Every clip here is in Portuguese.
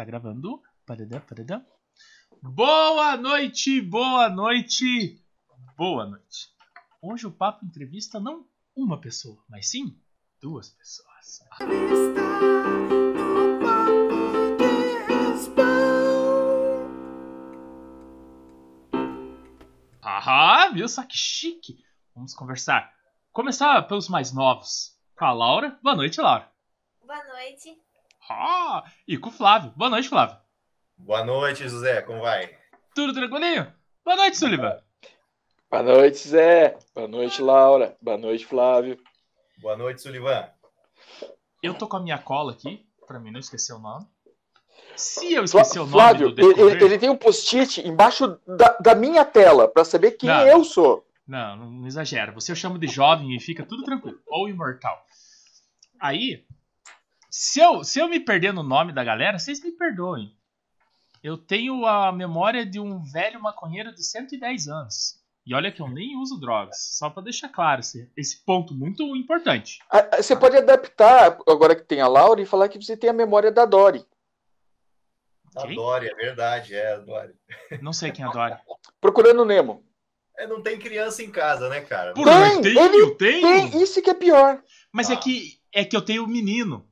Está gravando. Paradã, paradã. Boa noite, boa noite, boa noite. Hoje o Papo entrevista não uma pessoa, mas sim duas pessoas. Ah, viu só que chique? Vamos conversar. Começar pelos mais novos. Com a Laura. Boa noite, Laura. Boa noite. Ah, e com o Flávio. Boa noite, Flávio. Boa noite, José. Como vai? Tudo tranquilinho? Boa noite, Sullivan. Boa noite, Zé. Boa noite, Laura. Boa noite, Flávio. Boa noite, Sullivan. Eu tô com a minha cola aqui, pra mim não esquecer o nome. Se eu esquecer o nome Flávio, do decorrer... ele, ele tem um post-it embaixo da, da minha tela pra saber quem Não. eu sou. Não, não, não exagera. Você eu chamo de jovem e fica tudo tranquilo. Ou imortal. Aí, se eu, se eu me perder no nome da galera, vocês me perdoem. Eu tenho a memória de um velho maconheiro de 110 anos. E olha que eu nem uso drogas. Só pra deixar claro esse, esse ponto muito importante. Ah, ah, Você pode adaptar, agora que tem a Laura, e falar que você tem a memória da Dory. A Quem? Dory, é verdade, é a Dory. Não sei quem adora. Procurando o Nemo. É, não tem criança em casa, né, cara? Por Tem, tenho, ele tenho. Tem, isso que é pior. Mas é que, é que eu tenho menino.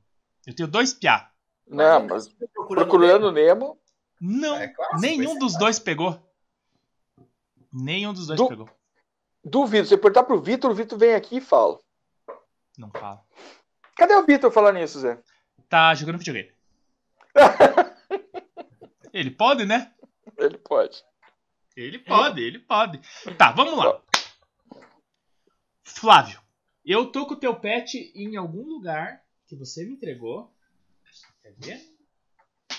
Eu tenho dois piá. Não, mas procurando, procurando o Nemo. Não, É clássico, nenhum dos dois pegou. Nenhum dos dois Do- pegou. Duvido. Se você perguntar pro Vitor, o Vitor vem aqui e fala. Não fala. Cadê o Vitor falando nisso, Zé? Tá jogando videogame. Ele pode, né? Ele pode. Ele pode, ele pode. Tá, vamos lá. Flávio, eu tô com o teu pet em algum lugar que você me entregou. Quer ver?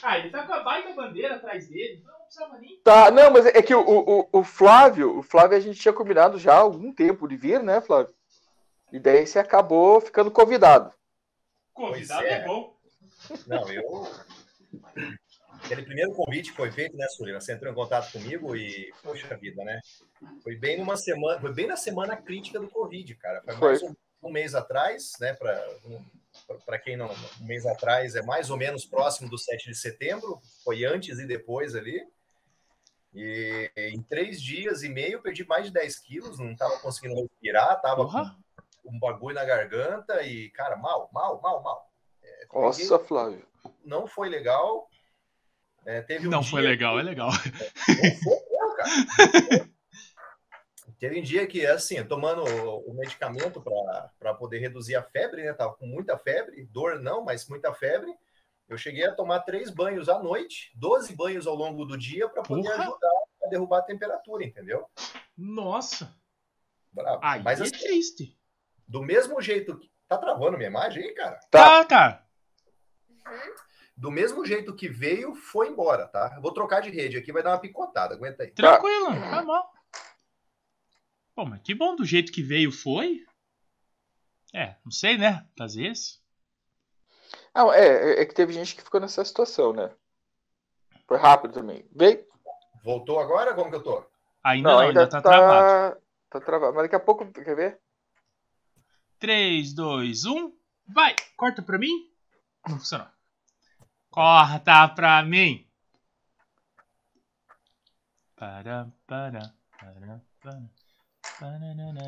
Ah, ele tá com a baita bandeira atrás dele, então não precisava nem. Tá, não, mas é que o, o, o Flávio, o Flávio a gente tinha combinado já há algum tempo de vir, né, Flávio? E daí você acabou ficando convidado. Convidado é. é. bom. Não, eu. Aquele primeiro convite que foi feito, né, Sullivan? Você entrou em contato comigo e, poxa vida, né? Foi bem numa semana, foi bem na semana crítica do Covid, cara. Foi, Foi. mais um, um mês atrás, né? Para quem não. Um mês atrás é mais ou menos próximo do 7 de setembro, foi antes e depois ali. E em três dias e meio eu perdi mais de 10 quilos, não estava conseguindo respirar, tava Porra. com um bagulho na garganta e, cara, mal, mal, mal, mal. Nossa, Flávio. Não foi legal. É, teve um Não dia foi legal, é legal. não foi cara. Teve um dia que, assim, tomando o medicamento para poder reduzir a febre, né? Tava com muita febre, dor não, mas muita febre. Eu cheguei a tomar três banhos à noite, 12 banhos ao longo do dia para poder Porra. ajudar a derrubar a temperatura, entendeu? Nossa. Bravo. Aí mas é assim, triste. do mesmo jeito que. Tá travando minha imagem aí, cara? Tá, Tá. tá. Do mesmo jeito que veio, foi embora, tá? Eu Vou trocar de rede aqui, vai dar uma picotada, aguenta aí. Tranquilo, tá bom. Pô, mas que bom do jeito que veio foi. É, não sei, né? Às vezes. Não, é, é que teve gente que ficou nessa situação, né? Foi rápido também. Veio. Voltou agora? Como que eu tô? Ainda não, ainda, tá, travado. Tá travado. Mas daqui a pouco, quer ver? 3, 2, 1. Vai! Corta pra mim. Não funcionou. Corta pra mim. Para, para, para, para.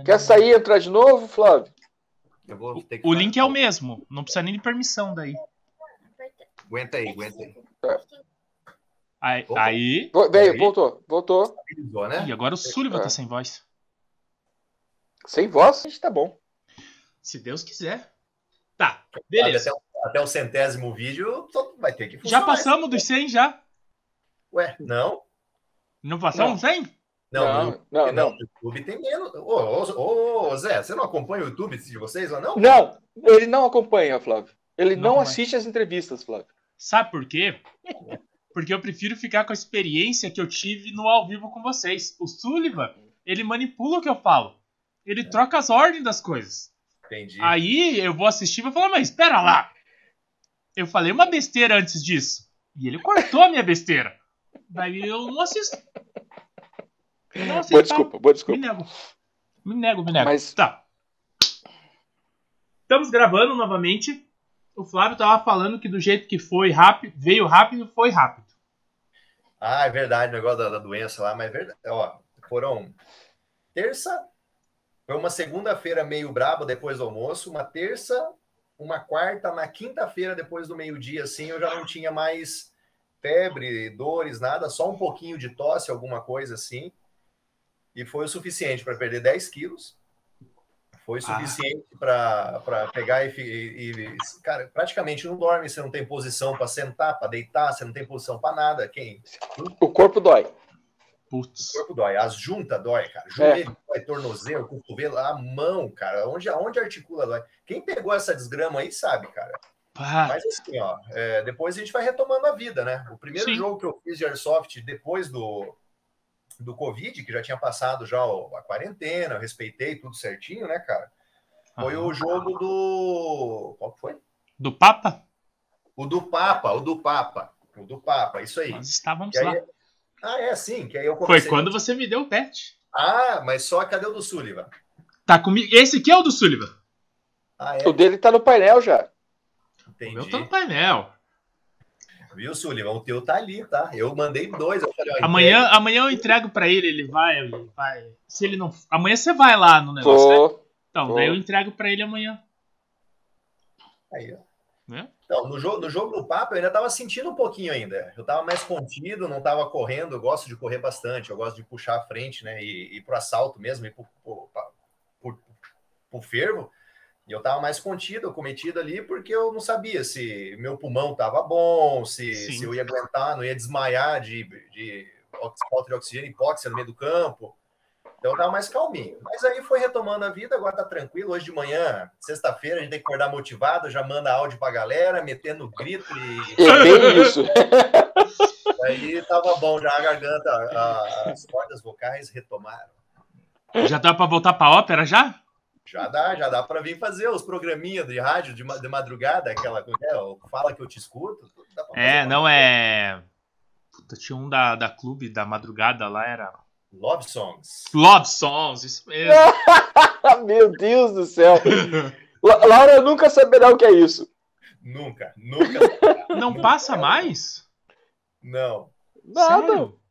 Quer sair e entrar de novo, Flávio? O link é o mesmo. Não precisa nem de permissão daí. Aguenta aí, aguenta aí. Aí. Opa. aí. Vo- Veio, Aí. voltou, voltou. Stabilizou, né? Agora o Sullivan É. tá sem voz. Sem voz, a gente tá bom. Se Deus quiser. Tá, beleza. Até, o- até o centésimo vídeo só vai ter que Já funcionar. passamos dos 100 já. Ué, não. Não passamos 100? Não, Não, não, não, YouTube tem menos. Ô, ô, ô, ô, Zé, você não acompanha o YouTube de vocês ou não? Não, ele não acompanha, Flávio. Ele Não não, assiste as entrevistas, Flávio. Sabe por quê? Porque eu prefiro ficar com a experiência que eu tive no ao vivo com vocês. O Sullivan, ele manipula o que eu falo. Ele troca as ordens das coisas. Entendi. Aí eu vou assistir e vou falar, mas espera lá. Eu falei uma besteira antes disso. E ele cortou a minha besteira. Daí eu não assisto. Não. Boa desculpa, boa Me desculpa. nego. Me nego, me nego. Mas- Tá. Estamos gravando novamente. o Flávio tava falando que do jeito que foi rápido, veio rápido, foi rápido. Ah, é verdade, o negócio da, da doença lá, mas é verdade. Ó, foram terça, foi uma segunda-feira meio braba depois do almoço, uma terça, uma quarta, na quinta-feira depois do meio-dia, assim, eu já não tinha mais febre, dores, nada, só um pouquinho de tosse, alguma coisa assim. E foi o suficiente para perder 10 quilos. Foi suficiente ah. para pegar e, e, Cara, praticamente não dorme, você não tem posição para sentar, para deitar, você não tem posição para nada. Quem? O corpo dói. Putz. O corpo dói, as juntas dói, cara. Joelho é. dói, tornozelo, cotovelo, a mão, cara. Onde, onde articula dói. Quem pegou essa desgrama aí sabe, cara. Ah. Mas assim, ó, é, depois a gente vai retomando a vida, né? O primeiro Sim. jogo que eu fiz de Airsoft depois do, do Covid, que já tinha passado já a quarentena, eu respeitei tudo certinho, né, cara? Foi o jogo do. Qual foi? Do Papa? O do Papa, o do Papa. O do Papa, isso aí. Nós estávamos aí... lá. Ah, é assim, que aí eu comecei... Foi quando você me deu o pet. Ah, mas só cadê o do Sullivan? Tá comigo. Esse aqui é o do Sullivan. Ah, é? O dele tá no painel já. Entendi. O meu tá no painel. Viu, Sullivan? O teu tá ali, tá? Eu mandei dois. Eu falei, ó, amanhã, entrega. amanhã eu entrego pra ele, ele vai, ele vai. Se ele não. Amanhã você vai lá no negócio, né? Então, Tô. daí eu entrego pra ele amanhã. Aí, ó. É? Então, no jogo, no jogo do Papa, eu ainda tava sentindo um pouquinho ainda. Eu tava mais contido, não tava correndo. Eu gosto de correr bastante, eu gosto de puxar a frente, né? E ir pro assalto mesmo, ir pro, pro, pro, pro fervo. E eu estava mais contido, cometido ali, porque eu não sabia se meu pulmão estava bom, se, se eu ia aguentar, não ia desmaiar de, de falta de oxigênio, hipóxia no meio do campo. Então eu estava mais calminho. Mas aí foi retomando a vida, agora tá tranquilo. Hoje de manhã, sexta-feira, a gente tem que acordar motivado, já manda áudio pra galera, metendo grito e. É bem isso. aí tava bom, já a garganta, a, as cordas vocais retomaram. Já dá para voltar para ópera já? Já dá, já dá para vir fazer os programinhas de rádio de, de madrugada, aquela é, fala que eu te escuto. É, não é. Puta, tinha um da, da clube da madrugada lá, era. Love Songs. Love Songs, isso mesmo. Meu Deus do céu. Laura nunca saberá o que é isso. Nunca, nunca. Não nunca. passa mais? Não. Nada. Sério?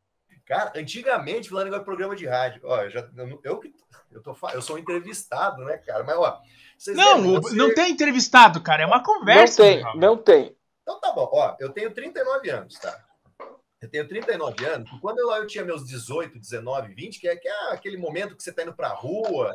Cara, antigamente, falando de programa de rádio, ó, eu, já, eu, eu, eu, tô, eu sou entrevistado, né, cara? Mas, ó. não, você... não tem entrevistado, cara. É uma conversa. Não tem, não tem. Então tá bom. Ó, eu tenho 39 anos, tá? Eu tenho 39 anos. Quando eu, eu tinha meus 18, 19, 20, que é, que é aquele momento que você tá indo pra rua,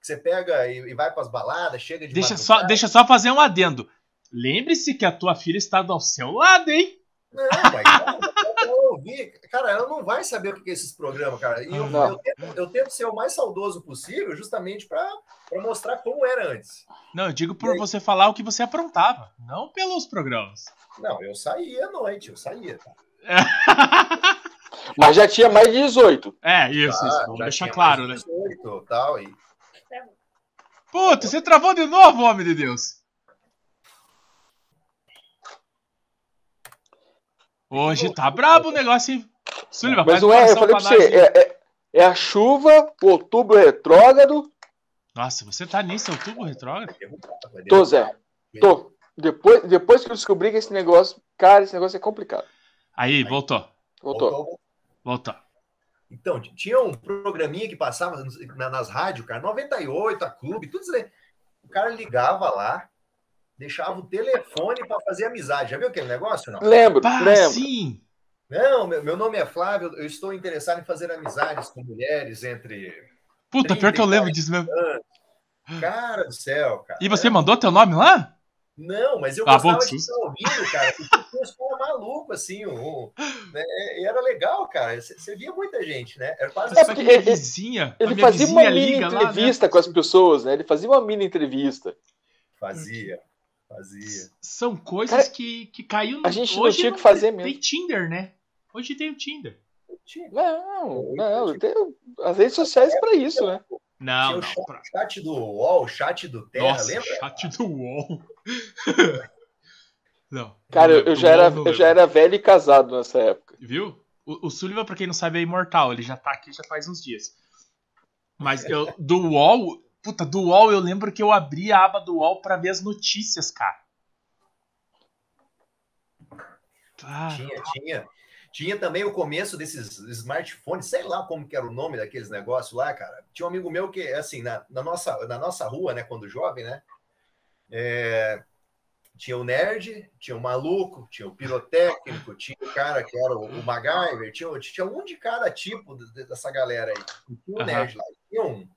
que você pega e, e vai pras baladas, chega de. Deixa só, deixa só fazer um adendo. Lembre-se que a tua filha está ao seu lado, hein? Não, mas eu ouvi, cara, ela não vai saber o que é esses programas, cara. E eu, eu, tento, eu tento ser o mais saudoso possível, justamente para mostrar como era antes. Não, eu digo por aí, você falar o que você aprontava, não pelos programas. Não, eu saía à noite, eu saía. Tá? Mas já tinha mais de 18. É, isso, ah, isso. Vamos deixar claro, né? 18, tal, e... Puta, você travou de novo, homem de Deus. Hoje tá brabo o negócio, hein? Sullivan, Mas não é, eu falei pra você, é, é, é, a chuva, o outubro retrógrado. Nossa, você tá nisso, outubro retrógrado? Tô, Zé. Tô. Depois, depois que eu descobri que esse negócio, cara, esse negócio é complicado. Aí, voltou. Voltou. Voltou. Então, tinha um programinha que passava nas rádios, cara, 98, a clube, tudo isso aí. O cara ligava lá, deixava o telefone para fazer amizade. Já viu aquele negócio? Não? Lembro, ah, lembro. Sim. Não, meu, meu nome é Flávio, eu estou interessado em fazer amizades com mulheres entre. Puta, pior que eu lembro disso mesmo. Anos. Cara do céu, cara. E você mandou teu nome lá? Não, mas eu ah, gostava de estar ouvindo, cara, porque tinha uns caras malucos, assim, um, né? e era legal, cara, você via muita gente, né? Era quase... É porque ele, vizinha, ele fazia uma mini entrevista lá, né? com as pessoas, né? Ele fazia uma mini entrevista. Fazia. Fazia. São coisas Cara, que, que caiu no... A gente Hoje não tinha que fazer mesmo. Tem Tinder, né? Hoje tem o Tinder. Não, não, tem as redes sociais para isso, né? Não, não. Chat, pra... chat do UOL, chat do Terra, Nossa, lembra? Chat do UOL. não. Cara, eu, eu já era, eu já era velho e casado nessa época. Viu? O, o Sullivan, pra quem não sabe, é imortal. Ele já tá aqui já faz uns dias. Mas eu, do UOL, Puta, do UOL eu lembro que eu abri a aba do UOL pra ver as notícias, cara. Ah, Tinha, tinha. Tinha também o começo desses smartphones, sei lá como que era o nome daqueles negócios lá, cara. Tinha um amigo meu que, assim, na, na nossa, na nossa rua, né, quando jovem, né, é, tinha o nerd, tinha o maluco, tinha o pirotécnico, tinha o cara que era o, o MacGyver, tinha, tinha um de cada tipo de- dessa galera aí. Tinha o Aham. nerd lá. Tinha um,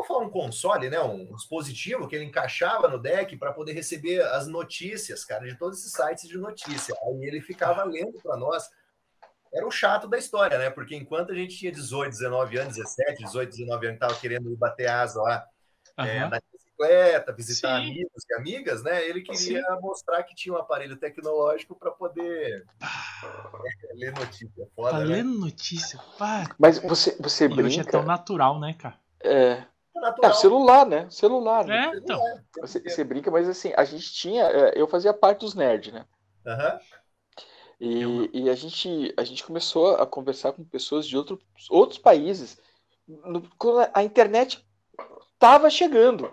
vou falar um console, né? Um dispositivo que ele encaixava no deck para poder receber as notícias, cara, de todos esses sites de notícia. Aí ele ficava lendo para nós. Era o chato da história, né? Porque enquanto a gente tinha 18, 19 anos, 17, 18, 19 anos, tava querendo ir bater asa lá é, aham. na bicicleta, visitar Sim. amigos e amigas, né? Ele queria mostrar que tinha um aparelho tecnológico para poder é, ler notícia. Foda, Tá né? lendo notícia? Pá. Mas você, você E hoje é brinca. tão natural, né, cara? É, É é, natural. celular, né? Celular. né? É, então. Você, você brinca, mas assim, a gente tinha. é, Eu fazia parte dos nerds, né? Aham. E, Eu- e a gente, a gente começou a conversar com pessoas de outro, outros países no- quando a internet estava chegando,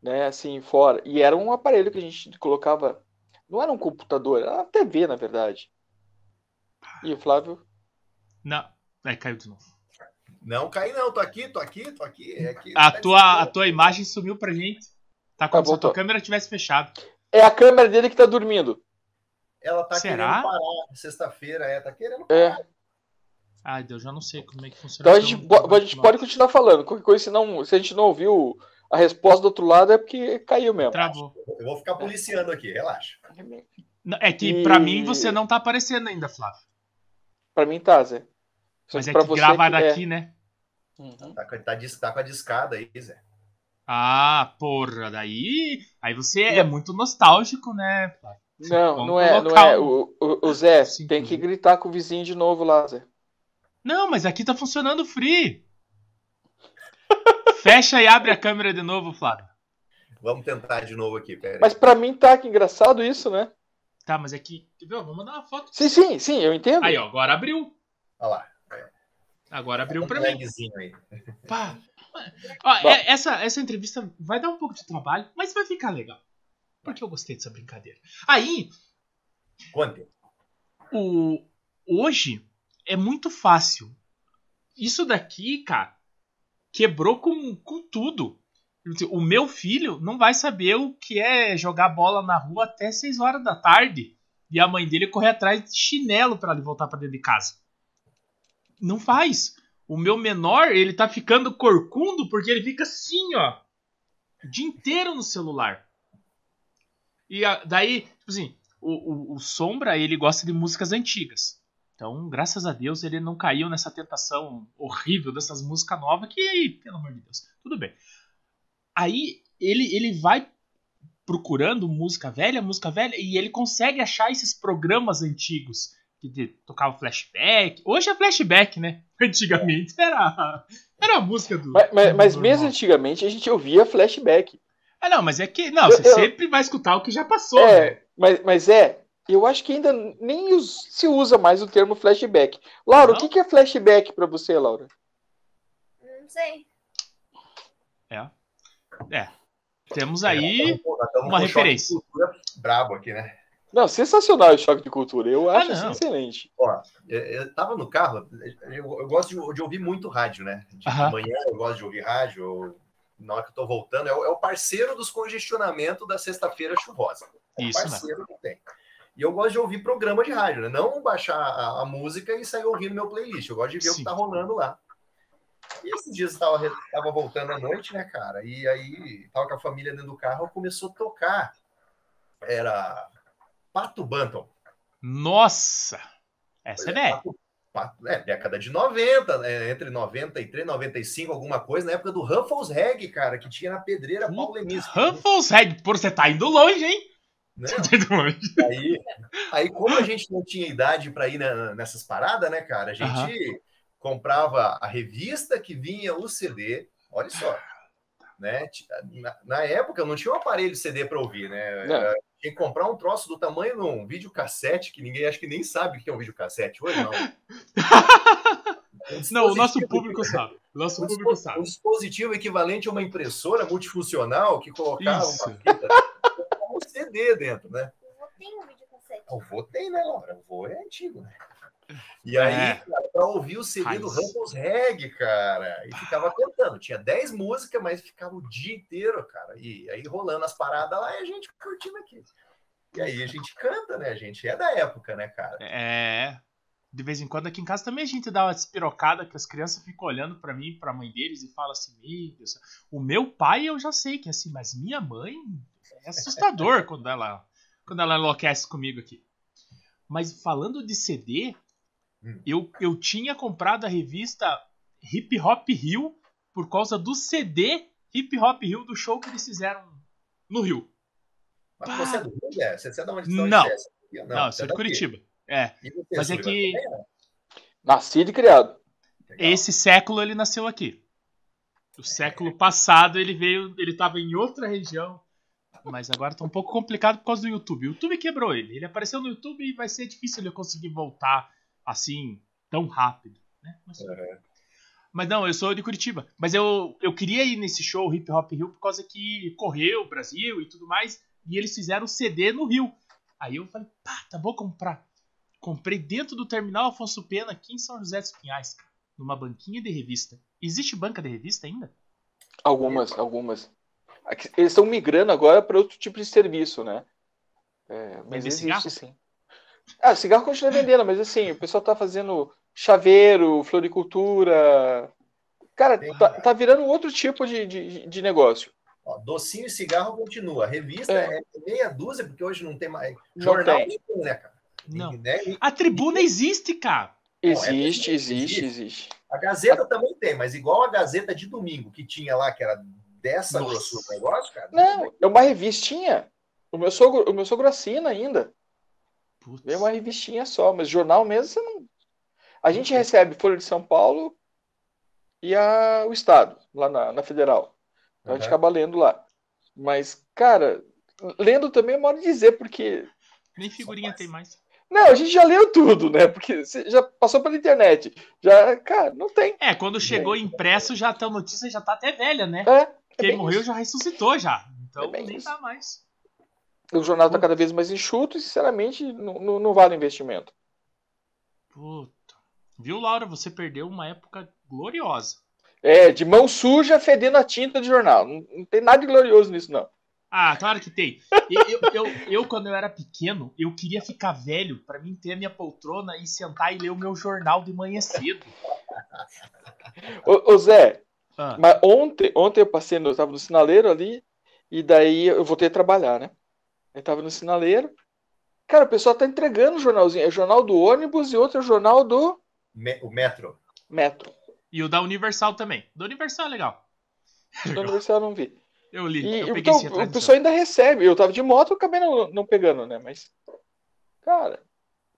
né? Assim, fora. E era um aparelho que a gente colocava. Não era um computador, era uma TV, na verdade. E o Flávio. Não. Aí caiu de novo. Não caí, não. Tô aqui, tô aqui, tô aqui. É aqui A tá tua, a tua imagem sumiu pra gente. Tá como Tá, se a tua voltou. câmera tivesse fechado. É a câmera dele que tá dormindo. Ela tá Será? querendo parar. Sexta-feira, é, tá querendo É. parar. Ai, Deus, já não sei como é que funciona. Então a gente, bo- a gente pode continuar falando. Qualquer coisa, se, não, se a gente não ouviu a resposta do outro lado, é porque caiu mesmo. Travou. Eu vou ficar policiando aqui, relaxa. É que E- pra mim você não tá aparecendo ainda, Flávio. Pra mim tá, Zé. Só Mas é pra que você grava que é- daqui, né? Uhum. Tá, com- tá, tá com a discada aí, Zé. Ah, porra, daí. Aí você é muito nostálgico, né, Flávio? Não, Vamos não é, não é. O, o, o Zé Sim, tem que gritar com o vizinho de novo lá, Zé. Não, mas aqui tá funcionando free. Fecha e abre a câmera de novo, Flávio. Vamos tentar de novo aqui, pera. Mas pra mim tá que engraçado isso, né? Tá, mas é que. Viu? Vou mandar uma foto. Sim, sim, sim, eu entendo. Aí, ó, agora abriu. Olha lá. Agora abriu Um pra mim. aí. Pá. Ó, é- essa, essa entrevista vai dar um pouco de trabalho, mas vai ficar legal. Porque eu gostei dessa brincadeira. Aí, Conte. o, hoje é muito fácil. Isso daqui, cara, quebrou com, com tudo. O meu filho não vai saber o que é jogar bola na rua até 6 horas da tarde e a mãe dele correr atrás de chinelo para ele voltar para dentro de casa. Não faz. O meu menor, ele tá ficando corcundo porque ele fica assim, ó, o dia inteiro no celular. E a- daí, tipo assim, o, o, o Sombra, ele gosta de músicas antigas. Então, graças a Deus, ele não caiu nessa tentação horrível dessas músicas novas que, pelo amor de Deus, tudo bem. Aí, ele, ele vai procurando música velha, música velha, e ele consegue achar esses programas antigos que de- tocava flashback. Hoje é flashback, né? Antigamente era, era a música do. Mas, mas- mas do mesmo antigamente a gente ouvia flashback. Ah, não, mas é que. Não, Eu- você eu- sempre vai escutar o que já passou. né? É, mas, mas é, eu acho que ainda nem us- se usa mais o termo flashback. Laura, Não? o que que é flashback pra você, Laura? Não sei. É. Temos aí. Nós estamos uma um de referência. Brabo aqui, né? Não, sensacional o choque de cultura. Eu Ah, acho não. assim, excelente. Ó, eu, eu tava no carro, eu, eu gosto de, de ouvir muito rádio, né? De, manhã eu gosto de ouvir rádio, eu- na hora que eu tô voltando, é o, é o parceiro dos congestionamentos da sexta-feira chuvosa. É o Isso parceiro que tem. E eu gosto de ouvir programa de rádio, né? Não baixar a, a música e sair ouvindo meu playlist. Eu gosto de ver o Sim. que tá rolando lá. E esses dias eu tava, tava voltando à noite, né, cara? E aí tava com a família dentro do carro, começou a tocar. Era Pato Banton. Nossa! Essa é velha. Pato- Pato- É, década de 90, né? entre 93 e 95, alguma coisa, na época do Ruffles Reg, cara, que tinha na pedreira Paulemista. Ruffles Reg. Pô, você tá indo longe, hein? Né? Tá indo longe. Aí, aí, como a gente não tinha idade para ir na- nessas paradas, né, cara? A gente comprava a revista que vinha o CD, olha só. Né? Na, na época não tinha um aparelho CD para ouvir, né? Não. Tinha que comprar um troço do tamanho de um videocassete, que ninguém acho que nem sabe o que é um videocassete hoje, não. Um Não, o nosso público sabe. O nosso um público dispo- um sabe. dispositivo equivalente a uma impressora multifuncional que colocava Isso. uma fita com um CD dentro, né? Eu vou ter um videocassete. O vô tem, né, Laura? O vô é antigo, né? E aí, É. cara, pra ouvir o CD do Raiz. Rumples Reg, cara, e ficava cantando. Tinha 10 músicas, mas ficava o dia inteiro, cara. E aí rolando as paradas lá e a gente curtindo aqui. E aí a gente canta, né? A gente é da época, né, cara? É. De vez em quando aqui em casa também a gente dá uma despirocada que as crianças ficam olhando pra mim, pra mãe deles e falam assim: Meu Deus, o meu pai eu já sei que é assim, mas minha mãe é assustador quando ela quando ela enlouquece comigo aqui. Mas falando de CD, Hum. eu, eu tinha comprado a revista Hip Hop Rio por causa do CD Hip Hop Rio do show que eles fizeram no Rio. Mas Pá. você é do Rio, né? Você é da onde? de onde Não. é? Não, eu você sou é de. Curitiba. É, Mas é que-? Nascido e criado. Legal. esse século ele nasceu aqui. O século passado ele veio, ele tava em outra região, mas agora tá um pouco complicado por causa do YouTube. O YouTube quebrou ele. Ele apareceu no YouTube e vai ser difícil ele conseguir voltar assim tão rápido, né? Mas, Uhum. mas não, eu sou de Curitiba. Mas eu, eu queria ir nesse show Hip Hop Rio por causa que correu o Brasil e tudo mais, e eles fizeram o CD no Rio. Aí eu falei, pá, tá bom comprar. Comprei dentro do terminal Afonso Pena, aqui em São José dos Pinhais, cara, numa banquinha de revista. Existe banca de revista ainda? Algumas, algumas. Aqui- Eles estão migrando agora para outro tipo de serviço, né? É, mas Vender existe cigarro? sim. Ah, cigarro continua vendendo, mas assim, o pessoal tá fazendo chaveiro, floricultura. Cara, tá, tá virando outro tipo de, de, de negócio. Ó, docinho e cigarro continua. Revista É. é. meia dúzia, porque hoje não tem mais. Não Jornal tem. nem tem, né, cara? Não. Né? E A tribuna existe, cara. Existe, é- existe, existe. existe. A Gazeta também tem, mas igual a Gazeta de domingo, que tinha lá, que era dessa Nossa. grossura do negócio, cara. Não, é uma revistinha. O meu sogro, o meu sogro assina ainda. Putz. É uma revistinha só, mas jornal mesmo você não. A gente recebe Folha de São Paulo e a, o Estado, lá na, na Federal. Então a gente acaba lendo lá. Mas, cara, lendo também é modo de dizer, porque. Nem figurinha tem mais. Não, a gente já leu tudo, né? Porque já passou pela internet. Já, cara, não tem. É, quando chegou impresso, já tá, a notícia já tá até velha, né? É, é Quem morreu isso. já ressuscitou já. Então É nem isso. tá mais. O jornal tá cada vez mais enxuto e, sinceramente, não, não, vale o investimento. Puta. Viu, Laura? Você perdeu uma época gloriosa. É, de mão suja fedendo a tinta de jornal. Não, não tem nada de glorioso nisso, não. Ah, claro que tem. Eu, eu, eu, eu, quando eu era pequeno, eu queria ficar velho pra mim ter a minha poltrona e sentar e ler o meu jornal de manhã cedo. Ô, ô, Zé, Ah, Mas ontem, ontem eu passei, no, eu tava no sinaleiro ali, e daí eu voltei a trabalhar, né? Eu tava no sinaleiro. Cara, o pessoal tá entregando o jornalzinho. É o jornal do ônibus e outro é o jornal do Me- O metro. metro. e o da Universal também. Do Universal é legal. Da Universidade eu não vi. Eu li, E, eu peguei então, o pessoal ainda recebe. Eu tava de moto, eu acabei não, não pegando, né? Mas, cara,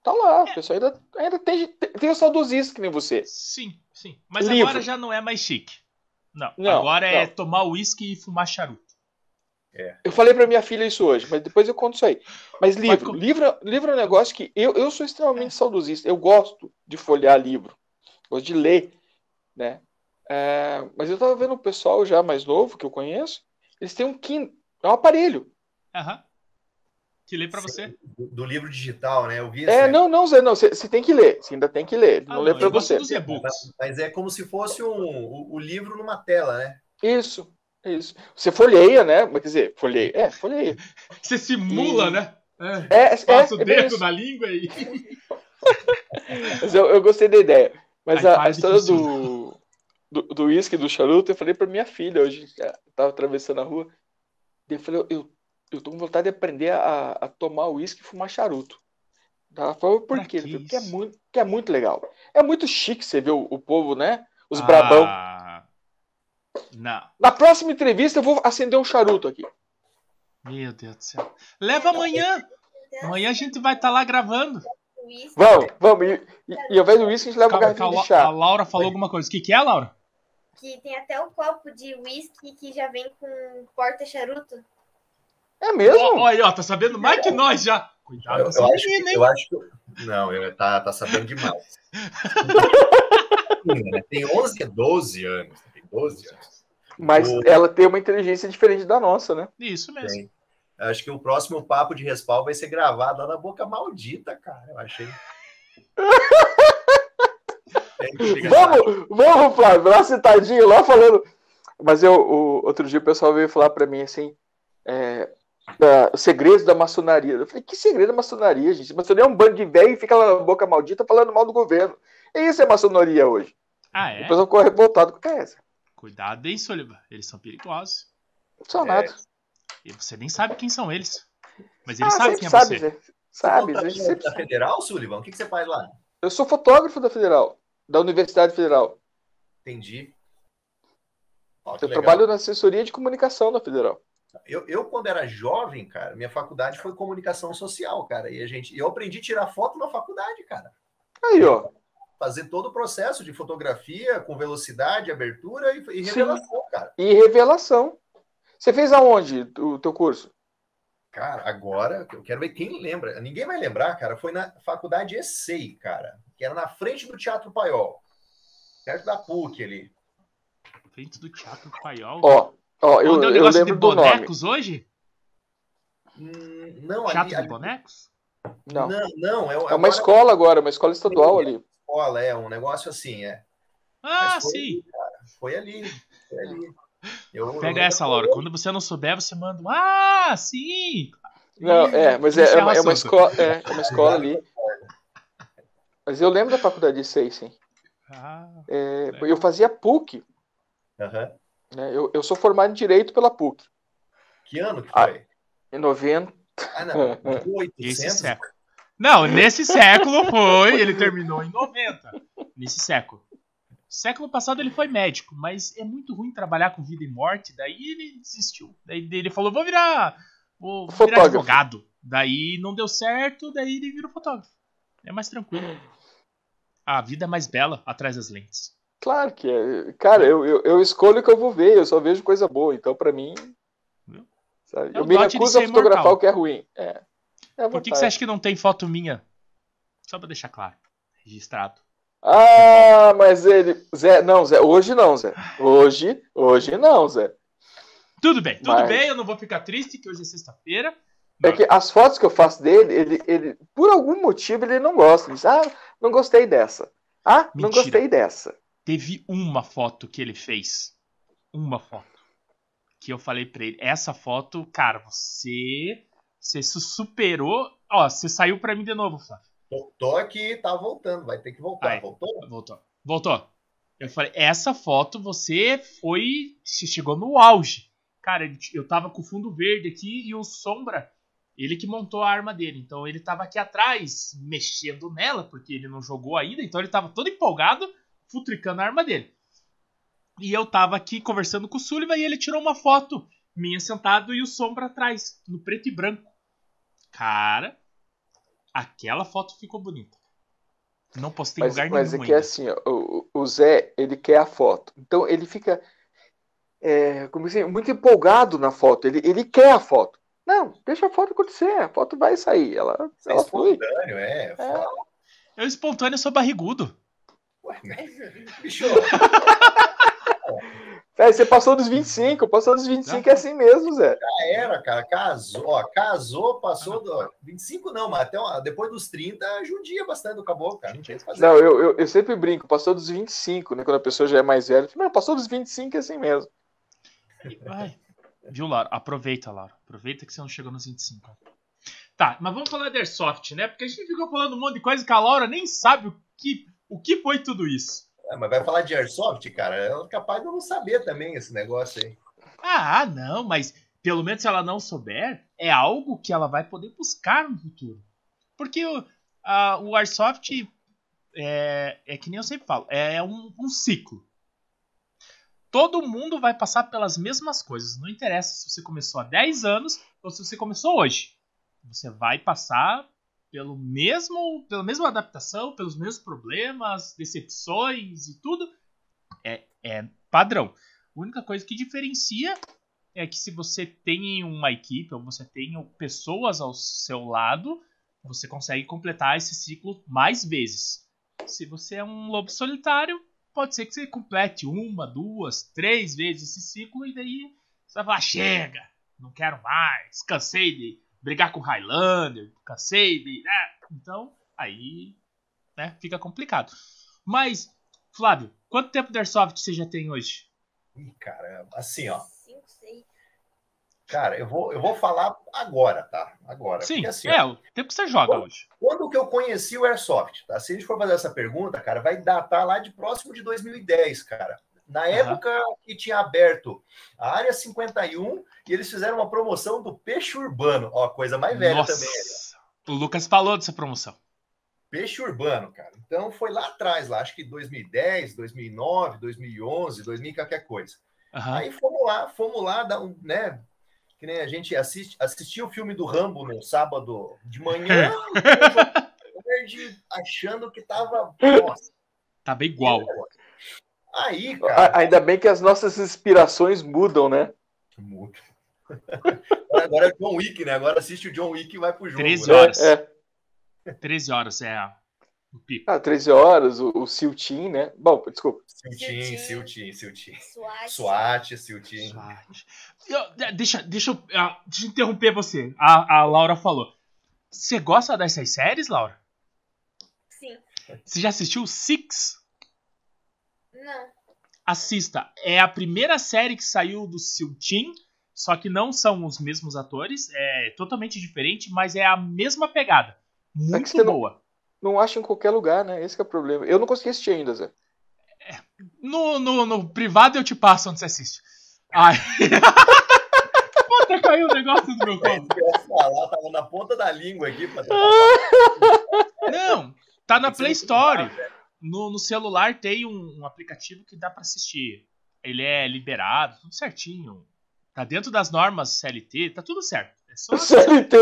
tá lá. O pessoal ainda, ainda tem, tem, tem o saudosista que nem você. Sim, sim. Mas Livro. agora já não é mais chique. Não, Não, agora é não. tomar uísque e fumar charuto. Eu falei pra minha filha isso hoje, mas depois eu conto isso aí. Mas livro, com- livro, livro é um negócio que eu, eu sou extremamente saudosista. Eu gosto de folhear livro, gosto de ler, né? É, mas eu tava vendo o pessoal já mais novo que eu conheço, eles têm um Kindle, é um aparelho. Aham. Que lê pra Sim. você. Do, do livro digital, né? Eu vi É, não, não, Zé, não, você tem que ler, você ainda tem que ler, Ah, não lê não, pra eu gosto você. Mas, mas é como se fosse um, o, o livro numa tela, né? Isso, isso. Você folheia, né? Quer dizer, folheia, é, folheia. Você simula, E- né? É. É, é, Passa o é dedo na língua e. Mas eu, eu gostei da ideia. Mas a, a história do do do uísque, do charuto, eu falei pra minha filha hoje, que tava atravessando a rua. Eu falei, eu, eu tô com vontade de aprender a, a tomar uísque e fumar charuto. Ela falou, por Pra quê? Que falei, é muito, porque é muito legal. É muito chique você ver o, o povo, né? Os brabão. Não. Na próxima entrevista eu vou acender um charuto aqui. Meu Deus do céu. Leva amanhã. Amanhã a gente vai estar lá gravando. Vamos, vamos. E, e, e ao invés do uísque, a gente leva Calma, La- de chá. a Laura falou alguma coisa. O que, que é, Laura? Que tem até o copo de uísque que já vem com porta-charuto. É mesmo? Ó ó, tá sabendo mais que nós já. Cuidado Eu, com essa eu acho, menina, hein? eu acho que. Não, eu, tá, tá sabendo demais. Né? Tem 11, 12 anos. Tem 12 anos. Mas O- ela tem uma inteligência diferente da nossa, né? Isso mesmo. Tem. Acho que o próximo papo de respaldo vai ser gravado lá na boca maldita, cara. Eu achei. vamos, vamos, Flávio, lá sentadinho, lá falando. Mas eu, o, outro dia o pessoal veio falar para mim assim: é, da, segredos da maçonaria. Eu falei: que segredo da maçonaria, gente? Maçonaria é um bando de velho e fica lá na boca maldita falando mal do governo. E isso é maçonaria hoje. Ah, é? O pessoal corre revoltado com o que é essa. Cuidado aí, Soliva. Eles são perigosos. Não são nada. É. E você nem sabe quem são eles. Mas eles Ah, sabem quem é sabe, você. Zé. Sabe, Você sempre da Federal, Sullivan? O que, que você faz lá? Eu sou fotógrafo da Federal, da Universidade Federal. Entendi. Ó, Eu legal. trabalho na assessoria de comunicação da Federal. Eu, eu, quando era jovem, cara, minha faculdade foi comunicação social, cara. E a gente, eu aprendi a tirar foto na faculdade, cara. Aí, ó. Fazer todo o processo de fotografia com velocidade, abertura e, e Sim. revelação, cara. E revelação. Você fez aonde o teu curso? Cara, agora eu quero ver quem lembra. Ninguém vai lembrar, cara. Foi na faculdade ESEI, cara, que era na frente do Teatro Paiol, perto da PUC ali. Frente do Teatro Paiol. Ó, ó, eu, Onde é o eu negócio de lembro do nome. bonecos hoje? Hum, não, Teatro ali, de ali- bonecos? Não. não, não, é, É uma agora escola agora, uma escola estadual ali. Escola, é um negócio assim, é. Ah, foi- sim. Foi ali, foi ali. Eu- eu Pega lembro essa, Laura. Quando você não souber, você manda um. Ah, sim! Não, é, mas é, é uma, é uma escola, é, é uma escola ali. Mas eu lembro da faculdade de seis, sim. Ah, É, eu fazia PUC, Aham. né? Eu, eu sou formado em Direito pela PUC. Que ano que Ah. foi? Em 90. Ah, não. esse 1800? século. Não, nesse século foi. Ele terminou em 90. Nesse século. Século passado ele foi médico, mas é muito ruim trabalhar com vida e morte. Daí ele desistiu. Daí ele falou: vou virar. Vou virar advogado. Daí não deu certo, daí ele virou fotógrafo. É mais tranquilo. A vida é mais bela atrás das lentes. Claro que é. Cara, eu, eu, eu escolho o que eu vou ver, eu só vejo coisa boa. Então, pra mim. Sabe, É eu me recuso a fotografar o que é ruim. É. é Por que, que você acha que não tem foto minha? Só pra deixar claro. Registrado. Ah, mas ele. Zé, não, Zé, hoje não, Zé. Hoje, hoje não, Zé. Tudo bem, tudo Mas- bem, eu não vou ficar triste que hoje é sexta-feira. É que as fotos que eu faço dele, ele, ele, por algum motivo, ele não gosta. Ele diz, ah, não gostei dessa. Ah, não Mentira. gostei dessa. Teve uma foto que ele fez. Uma foto. Que eu falei pra ele, essa foto, cara, você. Você se superou. Ó, você saiu pra mim de novo, Flávio. Tô, tô aqui, tá voltando, vai ter que voltar. Aí. Voltou? Voltou. Voltou. Eu falei, essa foto você foi. Você chegou no auge. Cara, eu tava com o fundo verde aqui e o Sombra, ele que montou a arma dele. Então ele tava aqui atrás, mexendo nela, porque ele não jogou ainda. Então ele tava todo empolgado, futricando a arma dele. E eu tava aqui conversando com o Sullivan e ele tirou uma foto minha sentado e o Sombra atrás, no preto e branco. Cara, aquela foto ficou bonita. Não postei Mas, lugar mas é nenhum que é ainda. assim, ó, o, o Zé, ele quer a foto. Então ele fica é, como assim, muito empolgado na foto. Ele, ele quer a foto. Não, deixa a foto acontecer. A foto vai sair. Ela, É ela espontâneo, é. É. Eu espontâneo sou barrigudo. Ué, bicho, É, você passou dos 25, passou dos 25 é assim mesmo, Zé. já era, cara. Casou, ó, casou, passou do. ó, 25 não, mas até ó, depois dos 30 judia bastante do caboclo, cara. Não tinha o que fazer. Não, eu, eu, eu sempre brinco, passou dos 25, né? Quando a pessoa já é mais velha. Não, passou dos 25 é assim mesmo. Vai. Viu, Laura? Aproveita, Laura. Aproveita que você não chegou nos 25. Tá, mas vamos falar de Airsoft, né? Porque a gente ficou falando um monte de coisa que a Laura nem sabe o que, o que foi tudo isso. É, mas vai falar de airsoft, cara? Ela é capaz de eu não saber também esse negócio aí. Ah, não, mas pelo menos se ela não souber, é algo que ela vai poder buscar no futuro. Porque o, a- o Airsoft é, é que nem eu sempre falo, é um, um ciclo. Todo mundo vai passar pelas mesmas coisas. Não interessa se você começou há 10 anos ou se você começou hoje. Você vai passar pelo mesmo, pela mesma adaptação, pelos mesmos problemas, decepções e tudo. É, é padrão. A única coisa que diferencia é que se você tem uma equipe ou você tem pessoas ao seu lado, você consegue completar esse ciclo mais vezes. Se você é um lobo solitário, pode ser que você complete uma, duas, três vezes esse ciclo e daí você vai falar, chega, não quero mais, cansei de brigar com o Highlander, cansei de. Né? Então, aí né, fica complicado. Mas, Flávio, quanto tempo de Airsoft você já tem hoje? Ih, cara, assim, ó. Cinco, seis. Cara, eu vou, eu vou falar agora, tá? Agora. Sim, Porque, assim, é, ó, o tempo que você joga Bom, hoje. quando que eu conheci o Airsoft, tá? Se a gente for fazer essa pergunta, cara, vai datar lá de próximo de 2010, cara. Na época que tinha aberto a área 51 e eles fizeram uma promoção do peixe urbano. Ó, coisa mais velha Nossa, também. o Lucas falou dessa promoção. Peixe urbano, cara. Então foi lá atrás, lá, acho que 2010, 2009, 2011, 2000 qualquer coisa. Aham. Aí fomos lá, fomos lá, dar um, né? Que nem a gente assiste, assistiu o filme do Rambo no sábado de manhã, verde, achando que tava. Nossa, Tava igual. Aí, cara. A- Ainda bem que as nossas inspirações mudam, né? Muda. Agora é John Wick, né? Agora assiste o John Wick e vai pro jogo. 13 né? horas. É, é. 13 horas é a- o pico. Ah, 13 horas, o, o Siltin, né? Bom, desculpa. Siltin, Siltin, Siltin. SWAT. Siltin. Deixa, deixa, eu, ah, deixa eu interromper você. A, a Laura falou. Você gosta dessas séries, Laura? Sim. Você já assistiu Six? Não. Assista. É a primeira série que saiu do Siltin, só que não são os mesmos atores. É totalmente diferente, mas é a mesma pegada. Muito você não- boa. Não acha em qualquer lugar, né? Esse que é o problema. Eu não consegui assistir ainda, Zé. No, no, no privado eu te passo onde você assiste. Ai. Puta, caiu o negócio do meu É colo. falar, tava na ponta da língua aqui. Pra Não, tá na Play não Store. No, no celular tem um, um aplicativo que dá pra assistir. Ele é liberado, tudo certinho. Tá dentro das normas CLT, tá tudo certo. É só- CLT.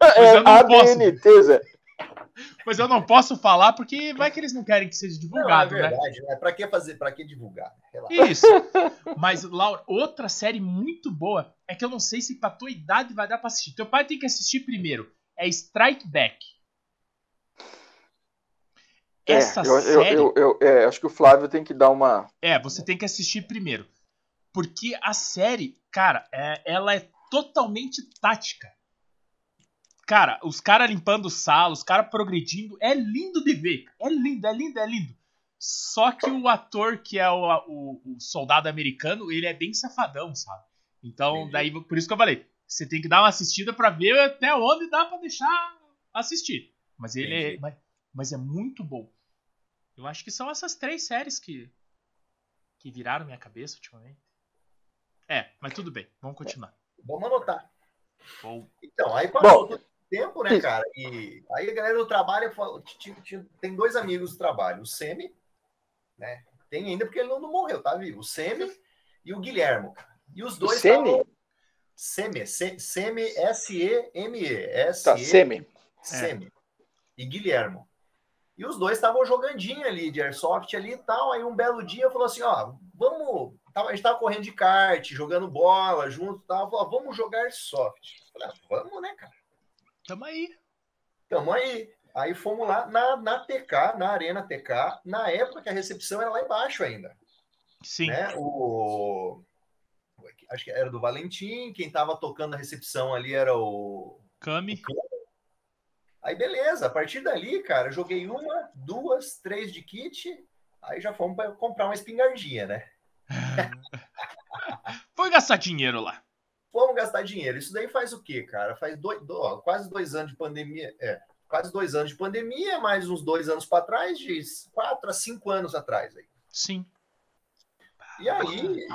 Mas É eu não posso. ABNT, Zé. Mas eu não posso falar porque vai que eles não querem que seja Não, é divulgado, né? verdade, né? Pra que fazer? Pra que divulgar? Relaxa. Isso. Mas, Laura, outra série muito boa é que eu não sei se pra tua idade vai dar pra assistir. Teu pai tem que assistir primeiro. É Strike Back. É, Essa eu, eu- série. eu- eu- é, acho que o Flávio tem que dar uma. É, você tem que assistir primeiro. Porque a série, cara, é- ela é totalmente tática. Cara, os caras limpando sala, os caras progredindo, é lindo de ver. É lindo, é lindo, é lindo. Só que o ator que é o, o- o soldado americano, ele é bem safadão, sabe? Então, daí, por isso que eu falei, você tem que dar uma assistida pra ver até onde dá pra deixar assistir. Mas ele é, mas, mas é muito bom. Eu acho que são essas três séries que que viraram minha cabeça ultimamente. É, mas tudo bem, vamos continuar. Vamos anotar. Bom, Então, aí passou Bom, tempo, né, cara? E aí a galera do trabalho tem dois amigos do trabalho, o Semi, né? Tem ainda porque ele não, morreu, tá vivo? O Semi e o Guilhermo. cara. E os dois Semi? estavam- Semi, Se- Semi, S-E-M-E. S Tá, semi. Semi. E Guilhermo. E os dois estavam jogandinho ali de airsoft ali e tal. Aí um belo dia falou assim: ó, vamos. A gente tava correndo de kart, jogando bola junto e tal. Falou, vamos jogar airsoft. Eu Falei, ah, vamos, né, cara? tamo aí. Tamo aí. Aí fomos lá na, na TK, na Arena TK. Na época que a recepção era lá embaixo ainda. Sim. Né? O. Acho que era do Valentim. Quem tava tocando a recepção ali era o Kami. Aí beleza, a partir dali, cara, joguei uma, duas, três de kit, aí já fomos para comprar uma espingardinha, né? Foi gastar dinheiro lá. Vamos gastar dinheiro. Isso daí faz o quê, cara? Faz dois, ó, quase dois anos de pandemia. É, quase dois anos de pandemia, mais uns dois anos para trás, de quatro a cinco anos atrás. Aí. Sim. E aí,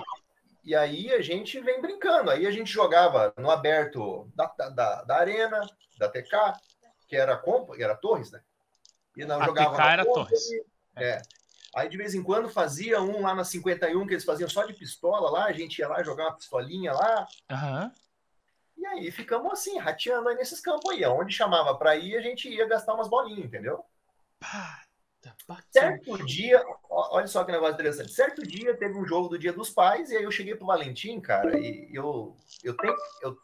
e aí a gente vem brincando. Aí a gente jogava no aberto da, da, da Arena, da TK, que era compa, era Torres, né? E não A jogava na era Torres. É. Aí de vez em quando fazia um lá na 51, que eles faziam só de pistola lá, a gente ia lá jogar uma pistolinha lá. Aham. E aí ficamos assim, rateando aí nesses campos aí. Onde chamava pra ir, a gente ia gastar umas bolinhas, entendeu? Pá, tá bacana. Certo dia, olha só que negócio interessante. Certo dia teve um jogo do Dia dos Pais, e aí eu cheguei pro Valentim, cara, e eu, eu tenho. Eu,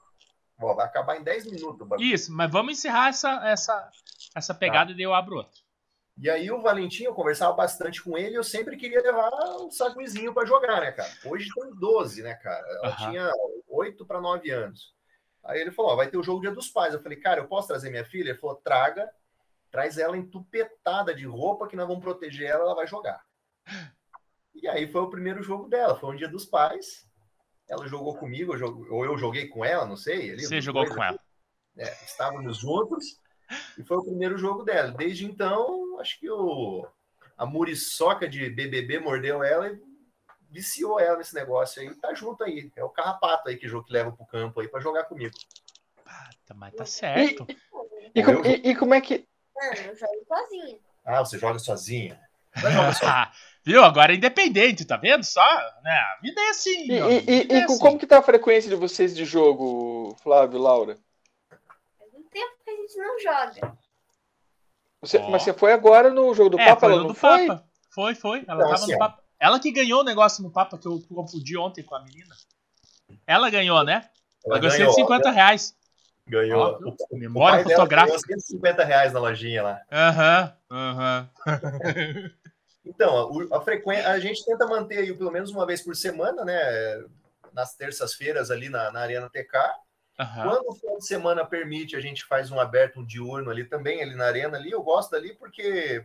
vai acabar em 10 minutos. Isso, mas vamos encerrar essa, essa, essa pegada e daí eu abro outro. E aí o Valentim, eu conversava bastante com ele, eu sempre queria levar um saguizinho para jogar, né, cara? Hoje tem 12, né, cara? Ela Aham. tinha 8 para 9 anos. Aí ele falou: ó, vai ter o jogo dia dos pais. Eu falei, cara, eu posso trazer minha filha? Ele falou: traga, traz ela entupetada de roupa que nós vamos proteger ela, ela vai jogar. E aí foi o primeiro jogo dela, foi um dia dos pais. Ela jogou comigo, ou eu joguei com ela, não sei. Ali, Você jogou com ela. É, estávamos juntos e foi o primeiro jogo dela. Desde então, acho que o, a muriçoca de BBB mordeu ela e viciou ela nesse negócio aí. Tá junto aí. É o carrapato aí que, que leva pro campo aí para jogar comigo. Mas tá certo. E, e, e, e, como é que. Mano, eu jogo sozinha. Ah, você joga sozinha? Viu? Agora é independente, tá vendo? Só, né? A vida é assim. E, e, e, é assim. como que tá a frequência de vocês de jogo, Flávio, Laura? Faz um tempo que a gente não joga. Você, oh. Mas você foi agora no jogo do é, Papa? Foi ela no não do foi? Papa. Foi, foi. Ela então, tava assim, no Papa. Ela que ganhou o negócio no Papa que eu confundi ontem com a menina. Ela ganhou, né? Ela, ganhou 150 né? reais. Ganhou. Ó, memória fotográfica. Ganhou 150 reais na lojinha lá. Aham, uhum, aham. Uhum. então, a, a frequência, a gente tenta manter aí pelo menos uma vez por semana, né? Nas terças-feiras ali na, na Arena TK. Uhum. Quando o final de semana permite, a gente faz um aberto, um diurno ali também, ali na arena ali. Eu gosto dali porque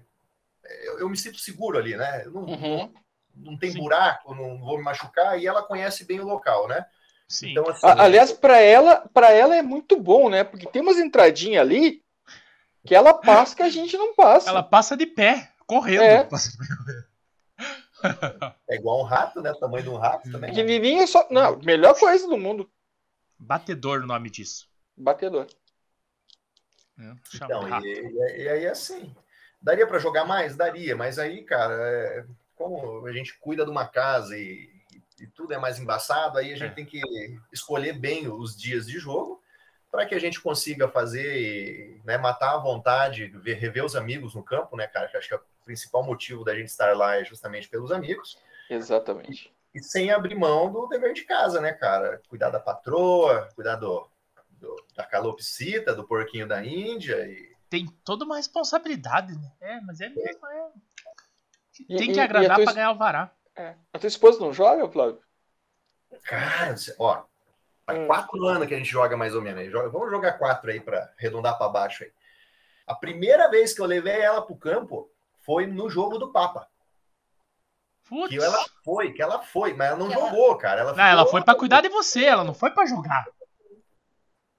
eu, eu me sinto seguro ali, né? Eu não, uhum. não, não tem Sim. buraco, não vou me machucar, e ela conhece bem o local, né? Sim. Então, assim, Aliás, para ela, para ela é muito bom, né? Porque tem umas entradinhas ali que ela passa que a gente não passa. Ela passa de pé, correndo. É, é igual um rato, né? O tamanho de um rato também. Pequenininho é só. Não, melhor coisa do mundo. Batedor o nome disso. Batedor. É, então, e, e, aí assim. Daria para jogar mais? Daria, mas aí, cara, é, como a gente cuida de uma casa e e tudo é mais embaçado, aí a gente é. tem que escolher bem os dias de jogo para que a gente consiga fazer, né, matar à vontade, ver, rever os amigos no campo, né, cara? Que acho que é principal motivo da gente estar lá é justamente pelos amigos. Exatamente. E, e sem abrir mão do dever de casa, né, cara? Cuidar da patroa, cuidar do, do da calopsita, do porquinho da Índia e tem toda uma responsabilidade, né? É, mas é mesmo, é. Tem e, que agradar para ganhar o vará. É. A tua esposa não joga, Flávio? Cara, ó, faz hum. quatro anos que a gente joga mais ou menos. Vamos jogar quatro aí para arredondar para baixo aí. A primeira vez que eu levei ela pro campo foi no jogo do Papa. Putz. Que ela foi, que ela foi, mas ela não ela... jogou, cara. Ela, não, ela foi para cuidar de você, ela não foi para jogar.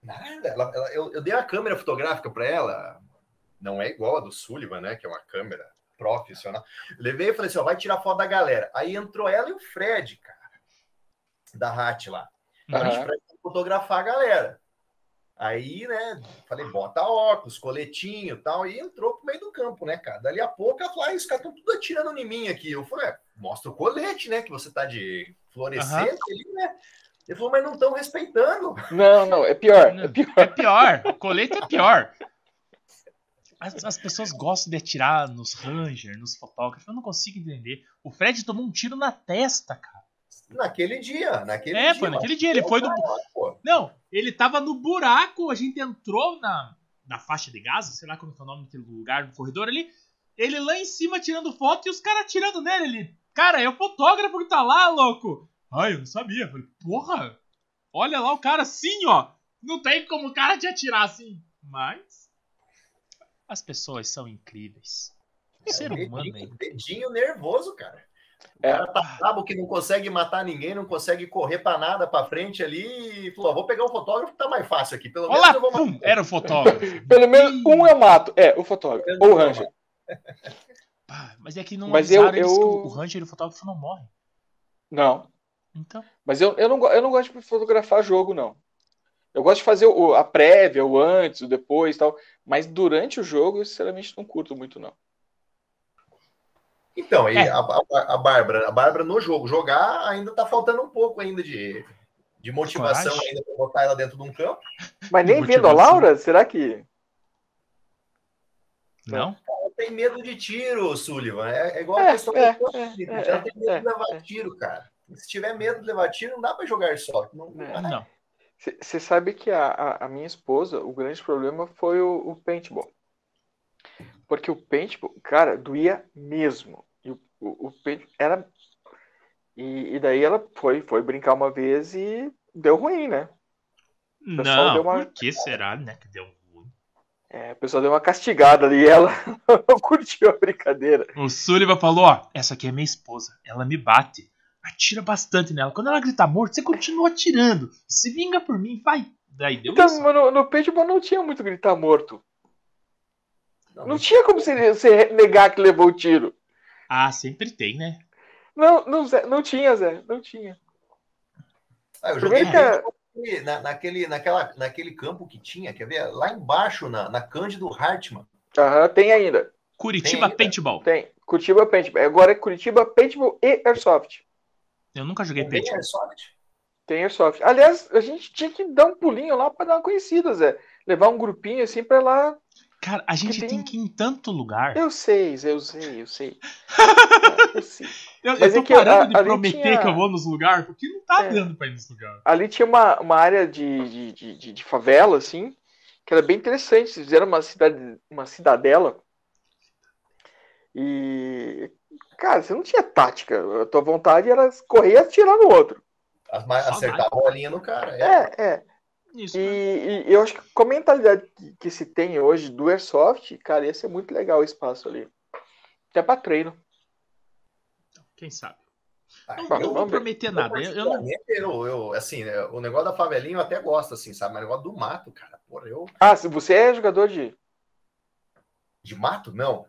Nada, ela, ela, eu, eu, dei a câmera fotográfica para ela. Não é igual a do Sullivan, né? Que é uma câmera profissional. Levei e falei assim: ó, vai tirar foto da galera. Aí entrou ela e o Fred, cara, da RAT lá. Uhum. A gente fotografar a galera. Aí, né, falei, bota óculos, coletinho e tal, e entrou pro meio do campo, né, cara? Dali a pouco ela falou, ah, os caras estão tudo atirando em mim aqui. Eu falei, é, mostra o colete, né, que você tá de fluorescente uhum. ali, né? Ele falou, mas não estão respeitando. Não, não, é pior, é pior. É pior, o colete é pior. As, as, pessoas gostam de atirar nos Ranger, nos fotógrafos. Eu não consigo entender. O Fred tomou um tiro na testa, cara. Naquele dia, naquele é, dia. foi naquele dia. Ele foi no. Não, ele tava no buraco. A gente entrou na, na faixa de gás, sei lá como é o nome daquele lugar, no corredor ali. Ele lá em cima tirando foto e os caras atirando nele. Ele, cara, é o fotógrafo que tá lá, louco. Ai, eu não sabia. Eu falei, porra, olha lá o cara assim, ó. Não tem como o cara te atirar assim. Mas. As pessoas são incríveis. O ser humano é dedinho nervoso, cara. O é. cara tá brabo que não consegue matar ninguém, não consegue correr para nada para frente ali e falou: vou pegar um fotógrafo que tá mais fácil aqui. Pelo Olá, menos eu vou matar. Pum, era o fotógrafo. Pelo menos um eu mato. É, o fotógrafo. Ou o Ranger. mas é que não mas eu, eu... o Ranger e o fotógrafo não morrem. Não. Então. Mas eu, eu, não, eu não gosto de fotografar jogo, não. Eu gosto de fazer o, a prévia, o antes, o depois tal. Mas durante o jogo, eu sinceramente não curto muito, não. Então, e é. a, a, a Bárbara, a Bárbara no jogo, jogar ainda tá faltando um pouco ainda de, de motivação Coragem. ainda para botar ela dentro de um campo. Mas nem vendo a Laura, será que. Não? Ela tem medo de tiro, Sullivan. É, é igual é, a questão é, do é, é, Ela tem medo de levar é. tiro, cara. Se tiver medo de levar tiro, não dá para jogar só. Não, não. não. Você sabe que a, a, a, minha esposa, o grande problema foi o, o paintball. Porque o paintball, cara, doía mesmo. E o, o, o paintball era. E, e, daí ela foi, foi brincar uma vez e deu ruim, né? pessoal Não, deu uma- por que será, né? Que deu ruim. É, o pessoal deu uma castigada ali e ela não curtiu a brincadeira. O Sullivan falou: Ó, essa aqui é minha esposa. Ela me bate. Atira bastante nela. Quando ela grita morto, você continua atirando. Se vinga por mim, vai. Daí deu Então, isso. mas no, no paintball não tinha muito gritar morto. Não, Não tinha como você, você negar que levou o tiro. Ah, sempre tem, né? Não, não, Zé, não tinha, Zé. Não tinha. Ah, eu joguei na- naquele, naquela, naquele campo que tinha, quer ver? Lá embaixo, na, na Cândido Hartmann. Aham, tem ainda. Curitiba Tem, Paintball. Tem. Curitiba Paintball. Agora é Curitiba Paintball e Airsoft. Eu nunca joguei Também Paintball. Airsoft. Tem Airsoft. Aliás, a gente tinha que dar um pulinho lá pra dar uma conhecida, Zé. Levar um grupinho assim pra lá. Cara, a gente tem- tem que ir em tanto lugar. Eu sei, eu sei, eu sei. eu sei. Eu, eu tô é que parando a- de ali prometer tinha- que eu vou nos lugares, porque não tá É. dando pra ir nos lugares. Ali tinha uma, uma área de, de, de, de- de favela, assim, que era bem interessante. Eles fizeram uma, cidade, uma cidadela. E, cara, você não tinha tática. A tua vontade era correr e atirar no outro. Acertar a bolinha no cara. É. É, é. Isso. E, e eu acho que com a mentalidade que, que se tem hoje do Airsoft, cara, ia ser muito legal o espaço ali. Até pra treino. Quem sabe? Ah, Não, Vamos não vou prometer nada. Eu, eu não... eu, eu, assim, né, o negócio da favelinha eu até gosto, assim, sabe? Mas o negócio do mato, cara. Porra, eu. Ah, se você é jogador de. De mato? Não.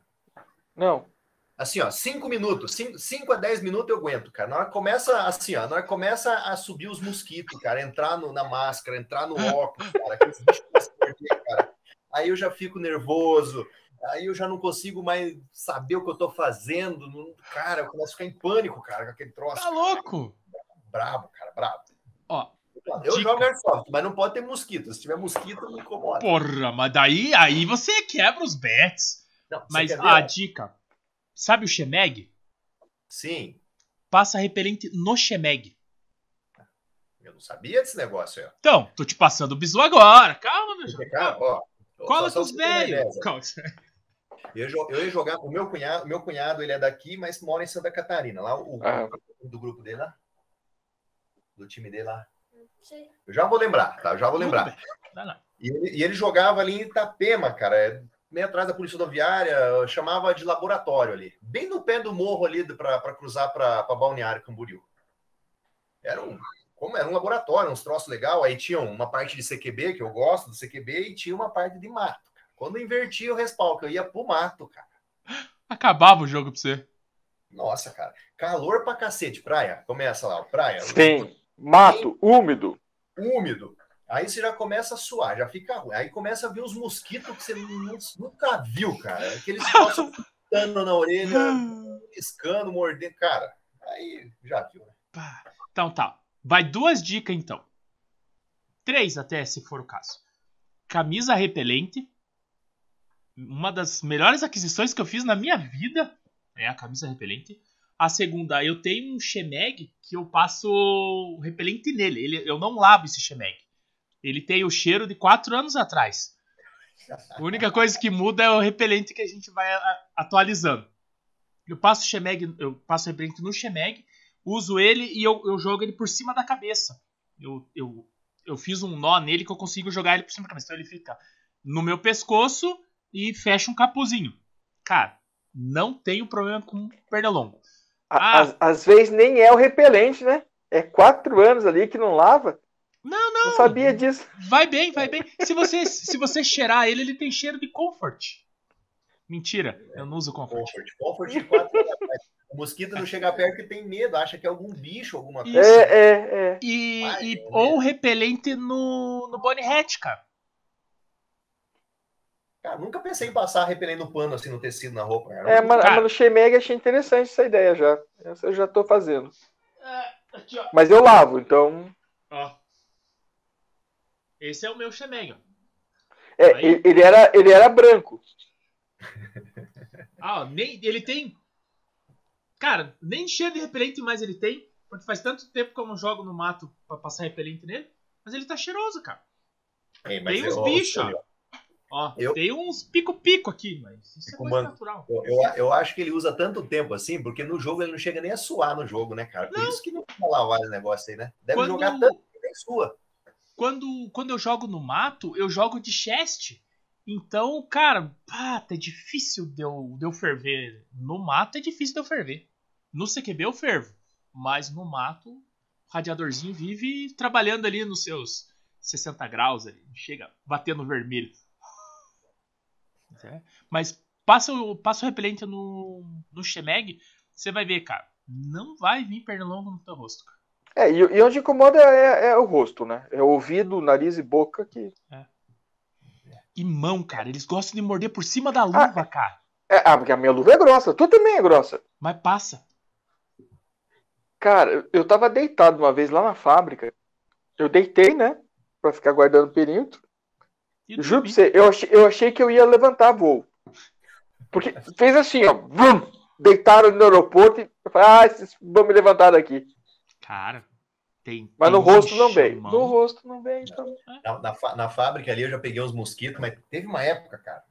Não. Assim, ó, 5 minutos, 5 a 10 minutos eu aguento, cara. Na hora que começa, assim, ó, na hora que começa a subir os mosquitos, cara, entrar no- na máscara, entrar no óculos, cara, a morder, cara. Aí eu já fico nervoso, aí eu já não consigo mais saber o que eu tô fazendo. não- Cara, eu começo a ficar em pânico, cara, com aquele troço. Tá louco? Brabo, cara, brabo. Ó, Eu Dica. jogo Airsoft, mas não pode ter mosquito. Se tiver mosquito, me incomoda. porra, mas daí aí você quebra os bets. Não, Mas a dica: sabe o Shemeg? Sim, Passa repelente no Shemeg. eu não sabia desse negócio aí, ó. Então, tô te passando o bisu agora. Calma, meu jovem. cara, ó. Cola com os velhos. Calma. Eu, eu ia jogar. O meu cunhado, o meu cunhado, ele é daqui, mas mora em Santa Catarina. Lá, o, Ah. do grupo dele lá. Do time dele lá. Eu já vou lembrar, tá? Eu já vou lembrar. Vai lá. E ele, e ele jogava ali em Itapema, cara. Meio atrás da Polícia Rodoviária, eu chamava de laboratório ali. Bem no pé do morro ali para cruzar para Balneário Camboriú. Era um. Como era um laboratório, uns troços legal. Aí tinha uma parte de CQB, que eu gosto do CQB, e tinha uma parte de mato. cara. Quando eu invertia o respaldo, eu ia pro mato, cara. Acabava o jogo pra você. Nossa, cara. Calor pra cacete. Praia. Começa lá. Praia. Sim. Mato, úmido. Úmido. Aí você já começa a suar, já fica ruim. Aí começa a ver os mosquitos que você nu- nunca viu, cara. Aqueles troços picando na orelha, piscando, mordendo. Cara, aí já viu, né? Então tá. Vai duas dicas então. Três até, se for o caso. Camisa repelente. Uma das melhores aquisições que eu fiz na minha vida é a camisa repelente. A segunda, eu tenho um Shemeg que eu passo repelente nele. Ele, eu não lavo esse Shemeg. Ele tem o cheiro de quatro anos atrás. A única coisa que muda é o repelente que a gente vai atualizando. Eu passo Shemeg, eu passo repelente no Shemeg, uso ele e eu, eu jogo ele por cima da cabeça. Eu, eu, eu fiz um nó nele que eu consigo jogar ele por cima da cabeça. Então ele fica no meu pescoço e fecha um capuzinho. Cara, não tenho problema com pernilongo. Ah. Às, às vezes nem é o repelente, né? É quatro anos ali que não lava. Não, Não sabia disso. Vai bem, vai bem. Se você, se você cheirar ele, ele tem cheiro de comfort. Mentira, eu não uso comfort. Comfort. Comfort de quatro anos atrás. O mosquito não chega perto e tem medo, acha que é algum bicho, alguma Isso. coisa. É, é, é. E, Vai, e- meu ou repelente no, no Bonnie Hat, cara. Cara, nunca pensei em passar repelendo pano assim no tecido na roupa. Cara. É, mas, Cara. mas no Shemeg achei interessante essa ideia já. Essa eu já tô fazendo. É, aqui, ó. Mas eu lavo, então. Ó. Esse é o meu ó. É, Aí. ele, era, ele era branco. Ah, ó, nem, ele tem. Cara, nem cheiro de repelente mais ele tem. Porque faz tanto tempo que eu não jogo no mato pra passar repelente nele. Mas ele tá cheiroso, cara. Ei, mas Tem uns bichos, ó. Ó, Eu- tem uns pico-pico aqui, mas isso é coisa natural. Eu, eu, eu acho que ele usa tanto tempo assim, porque no jogo ele não chega nem a suar no jogo, né, cara? Por Não. isso que não vai lavar esse negócio aí, né? Deve Quando- jogar tanto que nem sua. Quando, quando eu jogo no mato, eu jogo de chest. Então, cara, pá, é difícil de eu, de eu ferver. No mato é difícil de eu ferver. No CQB eu fervo. Mas no mato, o radiadorzinho vive trabalhando ali nos seus 60 graus ali. Chega batendo vermelho. É. Mas passa, o- passa o repelente no, no Shemeg, você vai ver, cara. Não vai vir pernilongo no teu rosto, cara. É, e, e onde incomoda é, é o rosto, né? É o ouvido, nariz e boca que. E mão, cara. Eles gostam de morder por cima da luva, cara. É, ah, porque a minha luva é grossa, tu também é grossa. Mas passa. Cara, eu- tava deitado uma vez lá na fábrica. Eu deitei, né? Pra ficar guardando o perímetro. Juro pra você, eu achei, eu achei que eu ia levantar voo. Porque fez assim, ó. Vum, deitaram no aeroporto e eu falei, ah, vão me levantar daqui. Cara, tem. Mas tem no rosto não mano. No rosto não veio, então. Na, na, na fábrica ali eu já peguei uns mosquitos, mas teve uma época, cara.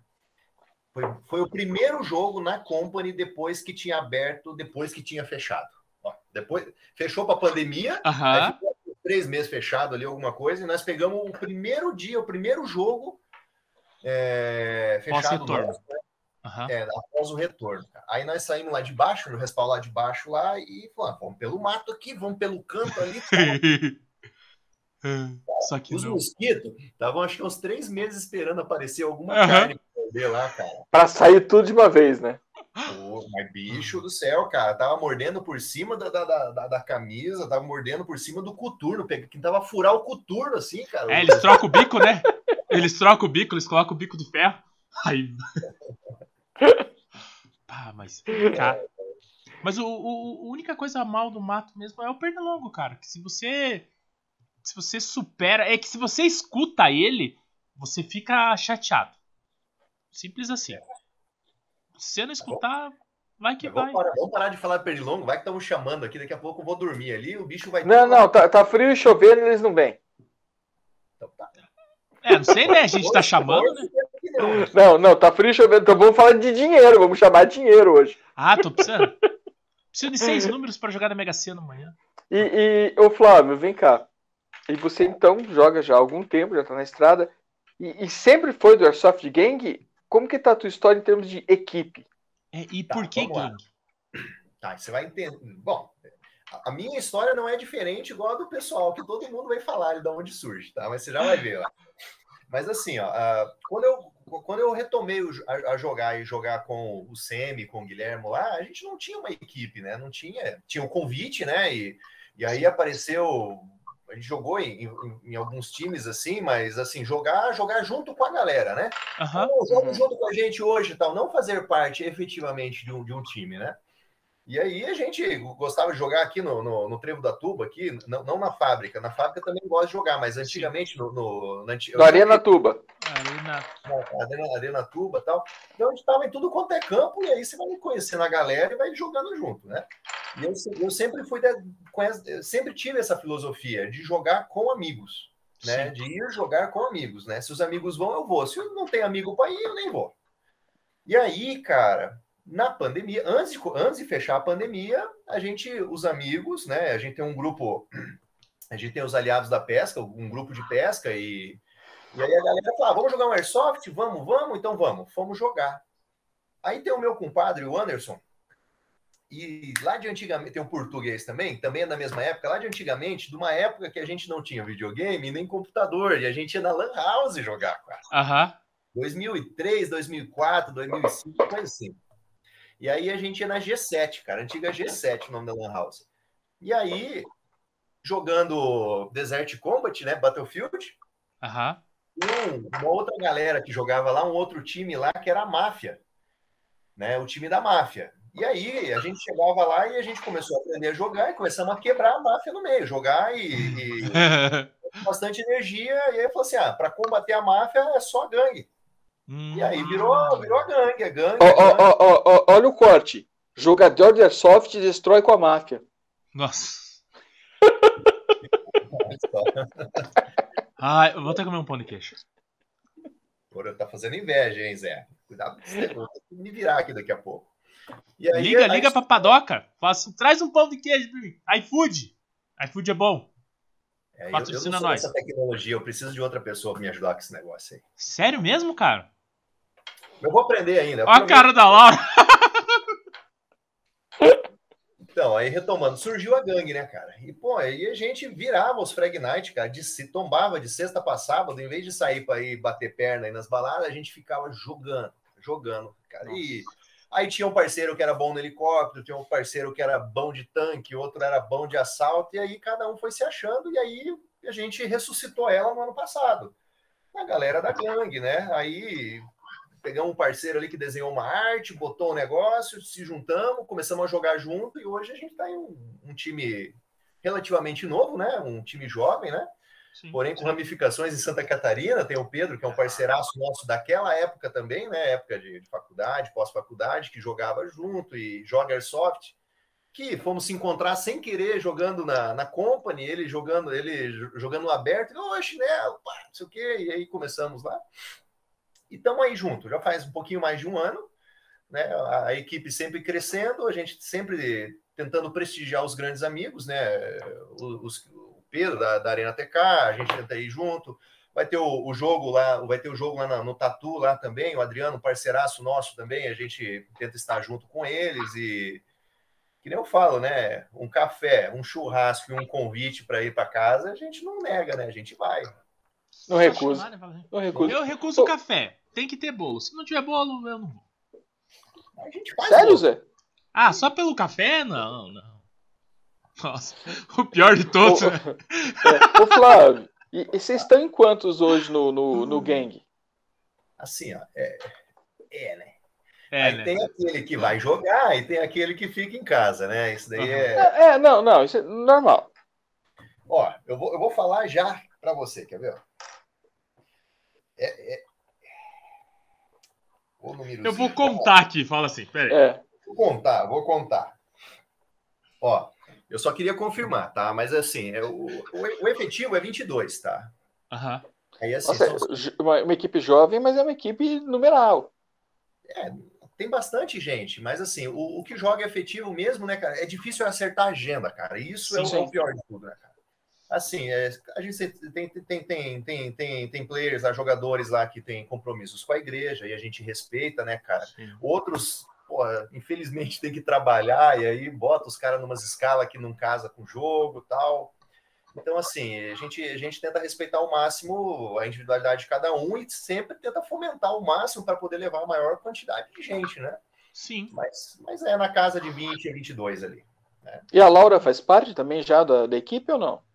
Foi, foi o primeiro jogo na Company depois que tinha aberto, depois que tinha fechado. Ó, depois fechou para pandemia, aí Aham. ficou três meses fechado ali, alguma coisa, e nós pegamos o primeiro dia, o primeiro jogo é, fechado nosso, né? Aham. É, após o retorno. cara. Aí nós saímos lá de baixo, no respaldo lá de baixo lá, e falamos, "Ah, vamos pelo mato aqui, vamos pelo canto ali. Só que Os não. mosquitos estavam, acho que uns três meses esperando aparecer alguma Aham. carne pra lá, cara. Pra sair tudo de uma vez, né? Pô, mas bicho do céu, cara, tava mordendo por cima da, da, da, da- camisa, tava mordendo por cima do coturno, que tava furar o coturno assim, cara. É, eles trocam o bico, né? Eles trocam o bico, eles colocam o bico de ferro. Aí. Pá, mas. Cara. Mas o, o- a única coisa mal do mato mesmo é o pernilongo, cara. Que se você. Se você supera. É que se você escuta ele, você fica chateado. Simples assim. Se você não escutar, vai que vai. Vamos parar, vamos parar de falar de pernilongo, vai que estamos chamando aqui, daqui a pouco eu vou dormir ali, o bicho vai... Não, não, tá, tá frio e chovendo, eles não vêm. Então tá. É, não sei, né? A gente tá chamando, né? Não. Não, tá frio chovendo. Então vamos falar de dinheiro, vamos chamar de dinheiro hoje. Ah, tô precisando. Preciso de seis números pra jogar na Mega Sena amanhã. E, e ô Flávio, vem cá. E você então joga já há algum tempo, já tá na estrada. E, e sempre foi do Airsoft Gang? Como que tá a tua história em termos de equipe? É, e Tá, por que lá. gang? Tá, você vai entender. Bom, a- minha história não é diferente igual a do pessoal, que todo mundo vai falar de onde surge, tá? Mas você já vai ver lá. Mas assim, ó, ah, quando, eu, quando eu retomei a, a jogar e jogar com o Semi, com o Guilhermo lá, a gente não tinha uma equipe, né? Não tinha. Tinha um convite, né? E, e aí apareceu. A gente jogou em, em- em alguns times assim, mas assim, jogar, jogar junto com a galera, né? Então, joga Uhum. junto com a gente hoje e tal, não fazer parte efetivamente de um, de um time, né? E aí a gente gostava de jogar aqui no, no, no Trevo da Tuba, aqui, não, não na fábrica. Na fábrica também gosto de jogar, mas antigamente no, no, na, Do Arena Tuba. Arena. na Arena, Arena Tuba e tal. Então a gente tava em tudo quanto é campo, e aí você vai conhecendo a galera e vai jogando junto, né? E eu, eu sempre fui eu sempre tive essa filosofia de jogar com amigos, né? Sim. De ir jogar com amigos, né? Se os amigos vão, eu vou. Se eu não tenho amigo para ir, eu nem vou. E aí, cara, na pandemia, antes de, antes de fechar a pandemia, a gente, os amigos, né? A gente tem um grupo, a gente tem os aliados da pesca, um grupo de pesca e e aí a galera fala, ah, vamos jogar um Airsoft? Vamos, vamos? Então vamos. Fomos jogar. Aí tem o meu compadre, o Anderson, e lá de antigamente, tem um português também, também é da mesma época, lá de antigamente, de uma época que a gente não tinha videogame nem computador, e a gente ia na Lan House jogar, cara. Aham. 2003, 2004, 2005, coisa assim. E aí a gente ia na G7, cara, antiga G7, o nome da Lan House. E aí, jogando Desert Combat, né, Battlefield, Aham. Um- uma outra galera que jogava lá, um outro time lá, que era a máfia, né? O time da máfia. E aí a gente chegava lá e a gente começou a aprender a jogar e começamos a quebrar a máfia no meio, jogar e, e com bastante energia. E aí falou assim: ah, para combater a máfia é só gangue. E aí virou, virou a gangue, a gangue. Ó, a ó, gangue. ó, ó, olha o corte. Jogador de Airsoft destrói com a máfia. Nossa. Ah, eu vou até comer um pão de queijo. Porra, tá fazendo inveja, hein, Zé? Cuidado com você, vou me virar aqui daqui a pouco. Aí, Liga, aí- liga pra padoca. Assim, traz um pão de queijo pra mim. iFood. iFood é bom. É, eu, eu Patrocina não sou nós. dessa tecnologia, eu preciso de outra pessoa para me ajudar com esse negócio aí. Sério mesmo, cara? Eu vou aprender ainda. Ó a cara da Laura. Então, aí retomando, surgiu a gangue, né, cara? E, pô, aí a gente virava os Frag Night, cara, de, se tombava de sexta para sábado, em vez de sair para ir bater perna aí nas baladas, a gente ficava jogando, jogando, cara. E aí tinha um parceiro que era bom no helicóptero, tinha um parceiro que era bom de tanque, outro era bom de assalto, e aí cada um foi se achando, e aí a gente ressuscitou ela no ano passado. A galera da gangue, né? Aí pegamos um parceiro ali que desenhou uma arte, botou um negócio, se juntamos, começamos a jogar junto e hoje a gente está em um, um, time relativamente novo, né? Um time jovem, né? Sim, Porém, com sim. ramificações em Santa Catarina, tem o Pedro, que é um parceiraço nosso daquela época também, né? Época de, de faculdade, pós-faculdade, que jogava junto e joga Airsoft. Que fomos se encontrar sem querer jogando na, na Company, ele jogando, ele jogando aberto, ô, chinelo, pá, não sei o quê, e aí começamos lá. E estamos aí junto, já faz um pouquinho mais de um ano, né? A, equipe sempre crescendo, a gente sempre tentando prestigiar os grandes amigos, né? Os, o Pedro da, da, Arena TK, a gente tenta ir junto. Vai ter o, o jogo lá, vai ter o jogo lá no, no Tatu lá também, o Adriano, parceiraço nosso também, a gente tenta estar junto com eles e que nem eu falo, né? Um café, um churrasco e um convite para ir para casa, a gente não nega, né? A gente vai. Não recuso. Não recuso. Eu recuso o café. Tem que ter bolo. Se não tiver bolo, eu não vou. Sério, bolo. Zé? Ah, só pelo café? Não, não. Nossa, o pior de todos. Ô, é, ô Flávio, e, e, vocês estão em quantos hoje no, no, no gang? Assim, ó, é, é né? É, Aí né? tem aquele que vai jogar e tem aquele que fica em casa, né? Isso daí Uhum. é. É, é, não, não, isso é normal. Ó, eu vou, eu vou falar já para você, quer ver? É, O Eu vou contar aqui, fala assim, peraí. É. Vou contar, vou contar. Ó, eu só queria confirmar, tá? Mas assim, é, o, o, o efetivo é 22, tá? Aham. Aí assim, Nossa, são- uma, uma equipe jovem, mas é uma equipe numeral. é, tem bastante gente, mas assim, o, o que joga efetivo mesmo, né, cara? É difícil acertar a agenda, cara. Isso é, o, Sim, é o sim. pior de tudo, né, cara? Assim, é, a gente tem, tem, tem, tem, tem, tem players lá, jogadores lá que tem compromissos com a igreja e a gente respeita, né, cara? Sim. Outros, porra, infelizmente tem que trabalhar e aí bota os caras numas escalas que não casa com o jogo tal. Então, assim, a gente, a gente tenta respeitar ao máximo a individualidade de cada um e sempre tenta fomentar ao máximo para poder levar a maior quantidade de gente, né? Sim. Mas, mas é na casa de 20 a 22 ali. E a Laura faz parte também já da, da equipe ou não?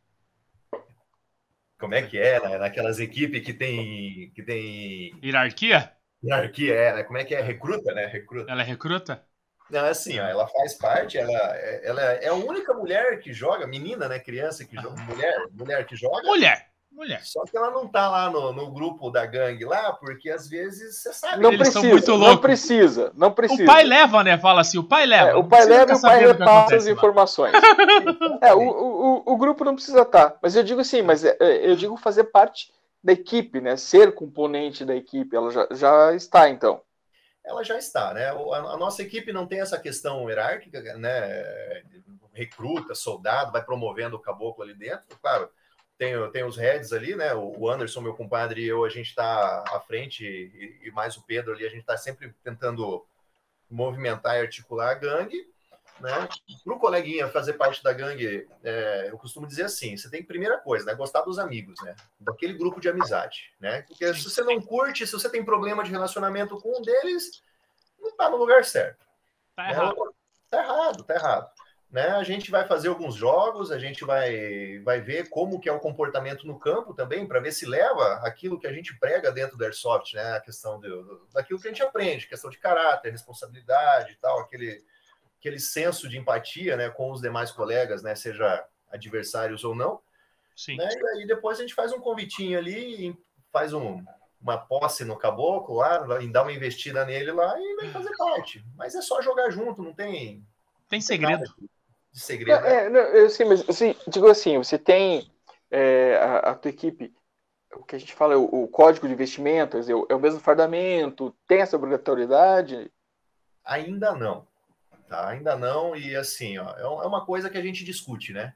Como é que é, né? Naquelas equipes que tem, que tem Hierarquia? hierarquia, é, né? Como é que é? Recruta, né? Recruta. Ela é recruta? Não, é assim, ó, ela faz parte, ela, é- ela é a única mulher que joga, menina, né? Criança que joga, mulher, mulher que joga. Mulher. Mulher. Só que ela não tá lá no, no grupo da gangue lá, porque às vezes você sabe. Não Eles são precisa, muito não loucos. precisa, não precisa. O pai leva, né? Fala assim, o pai leva. É, o pai leva e ficar o pai repassa as informações. É, o, o, o grupo não precisa estar. Mas eu digo assim, mas é, é, eu digo fazer parte da equipe, né? Ser componente da equipe. Ela já, já está, então. ela já está, né? A, a nossa equipe não tem essa questão hierárquica, né? Recruta, soldado, vai promovendo o caboclo ali dentro. Claro, tem, tem os heads ali, né? O Anderson, meu compadre, e eu, a gente está à frente, e, e mais o Pedro ali, a gente está sempre tentando movimentar e articular a gangue. Né? Para o coleguinha fazer parte da gangue, é, eu costumo dizer assim: você tem que, primeira coisa, né, gostar dos amigos, né? Daquele grupo de amizade, né? Porque se você não curte, se você tem problema de relacionamento com um deles, não está no lugar certo. Tá né? errado. Tá errado, tá errado. Né? A gente vai fazer alguns jogos, a gente vai, vai ver como que é o comportamento no campo também, para ver se leva aquilo que a gente prega dentro do Airsoft, né? A questão do, daquilo que a gente aprende, questão de caráter, responsabilidade e tal, aquele, aquele senso de empatia né, com os demais colegas, né? Seja adversários ou não. Sim. Né? E aí depois a gente faz um convitinho ali, faz um, uma posse no caboclo lá, dá uma investida nele lá e vem fazer parte. Mas é só jogar junto, não tem Tem segredo. De segredo. né? É, não, eu sei, mas assim, digo assim, você tem é, a, a tua equipe, o que a gente fala, é o, o código de vestimentas, é o, é o mesmo fardamento, tem essa obrigatoriedade? Ainda não. Tá? Ainda não, e assim, ó, é é uma coisa que a gente discute, né?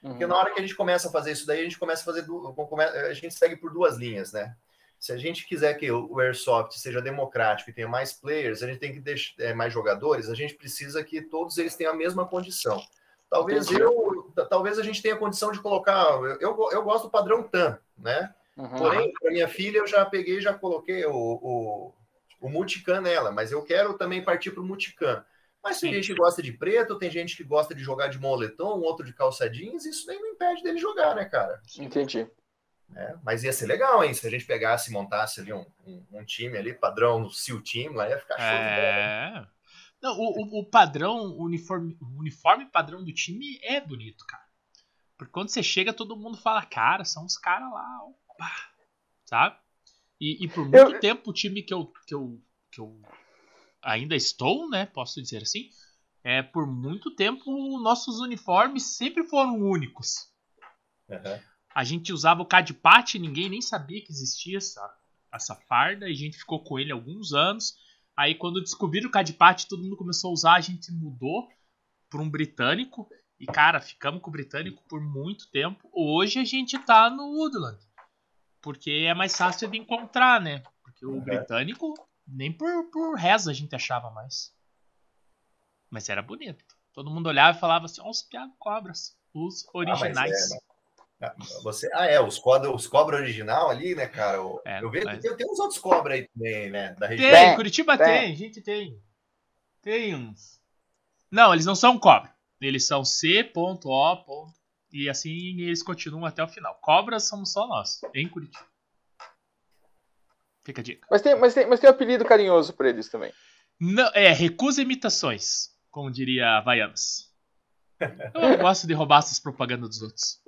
Porque na hora que a gente começa a fazer isso daí, a gente começa a fazer. A gente segue por duas linhas, né? Se a gente quiser que o Airsoft seja democrático e tenha mais players, a gente tem que deixar é, mais jogadores, a gente precisa que todos eles tenham a mesma condição. Talvez Entendi. eu, ta- talvez a gente tenha condição de colocar. Eu, eu, eu gosto do padrão TAM, né? Uhum. Porém, para minha filha, eu já peguei já coloquei o, o, o multicam nela, mas eu quero também partir para o multicam. Mas tem Sim. gente que gosta de preto, tem gente que gosta de jogar de moletom, outro de calça jeans, isso nem não impede dele jogar, né, cara? Entendi. É, mas ia ser legal, hein? Se a gente pegasse e montasse ali um, um, um time ali, padrão SEAL Team, lá ia ficar show de bola. É. Não, o, o- padrão, o uniforme, o uniforme padrão do time é bonito, cara. Porque quando você chega, todo mundo fala, cara, são os caras lá, opa, sabe? E, e por muito Eu- tempo o time que eu, que, eu, que eu ainda estou, né? Posso dizer assim, é por muito tempo nossos uniformes sempre foram únicos. Aham. A gente usava o Cadpat, ninguém nem sabia que existia essa, essa farda, e a gente ficou com ele alguns anos. Aí quando descobriram o Cadpat, todo mundo começou a usar, a gente mudou para um britânico. E cara, ficamos com o britânico por muito tempo. Hoje a gente tá no Woodland. Porque é mais fácil de encontrar, né? Porque o Uhum. britânico, nem por, por reza a gente achava mais. Mas era bonito. Todo mundo olhava e falava assim, ó, os piados cobras, os Ah, mas originais. é, mas- ah, Você, ah, é, os cobra, os cobra original ali, né, cara? O- É, eu vejo mas- tem, tem uns outros cobra aí também, né? Da região. Tem, Tem, Curitiba tem. tem, gente tem. Tem uns. Não, eles não são cobra. Eles são C.O. E assim eles continuam até o final. Cobras somos só nós, em Curitiba. Fica a dica. Mas tem, mas, tem, mas tem um apelido carinhoso pra eles também. Não, é, recusa imitações, como diria Havaianas. Eu gosto de roubar essas propagandas dos outros.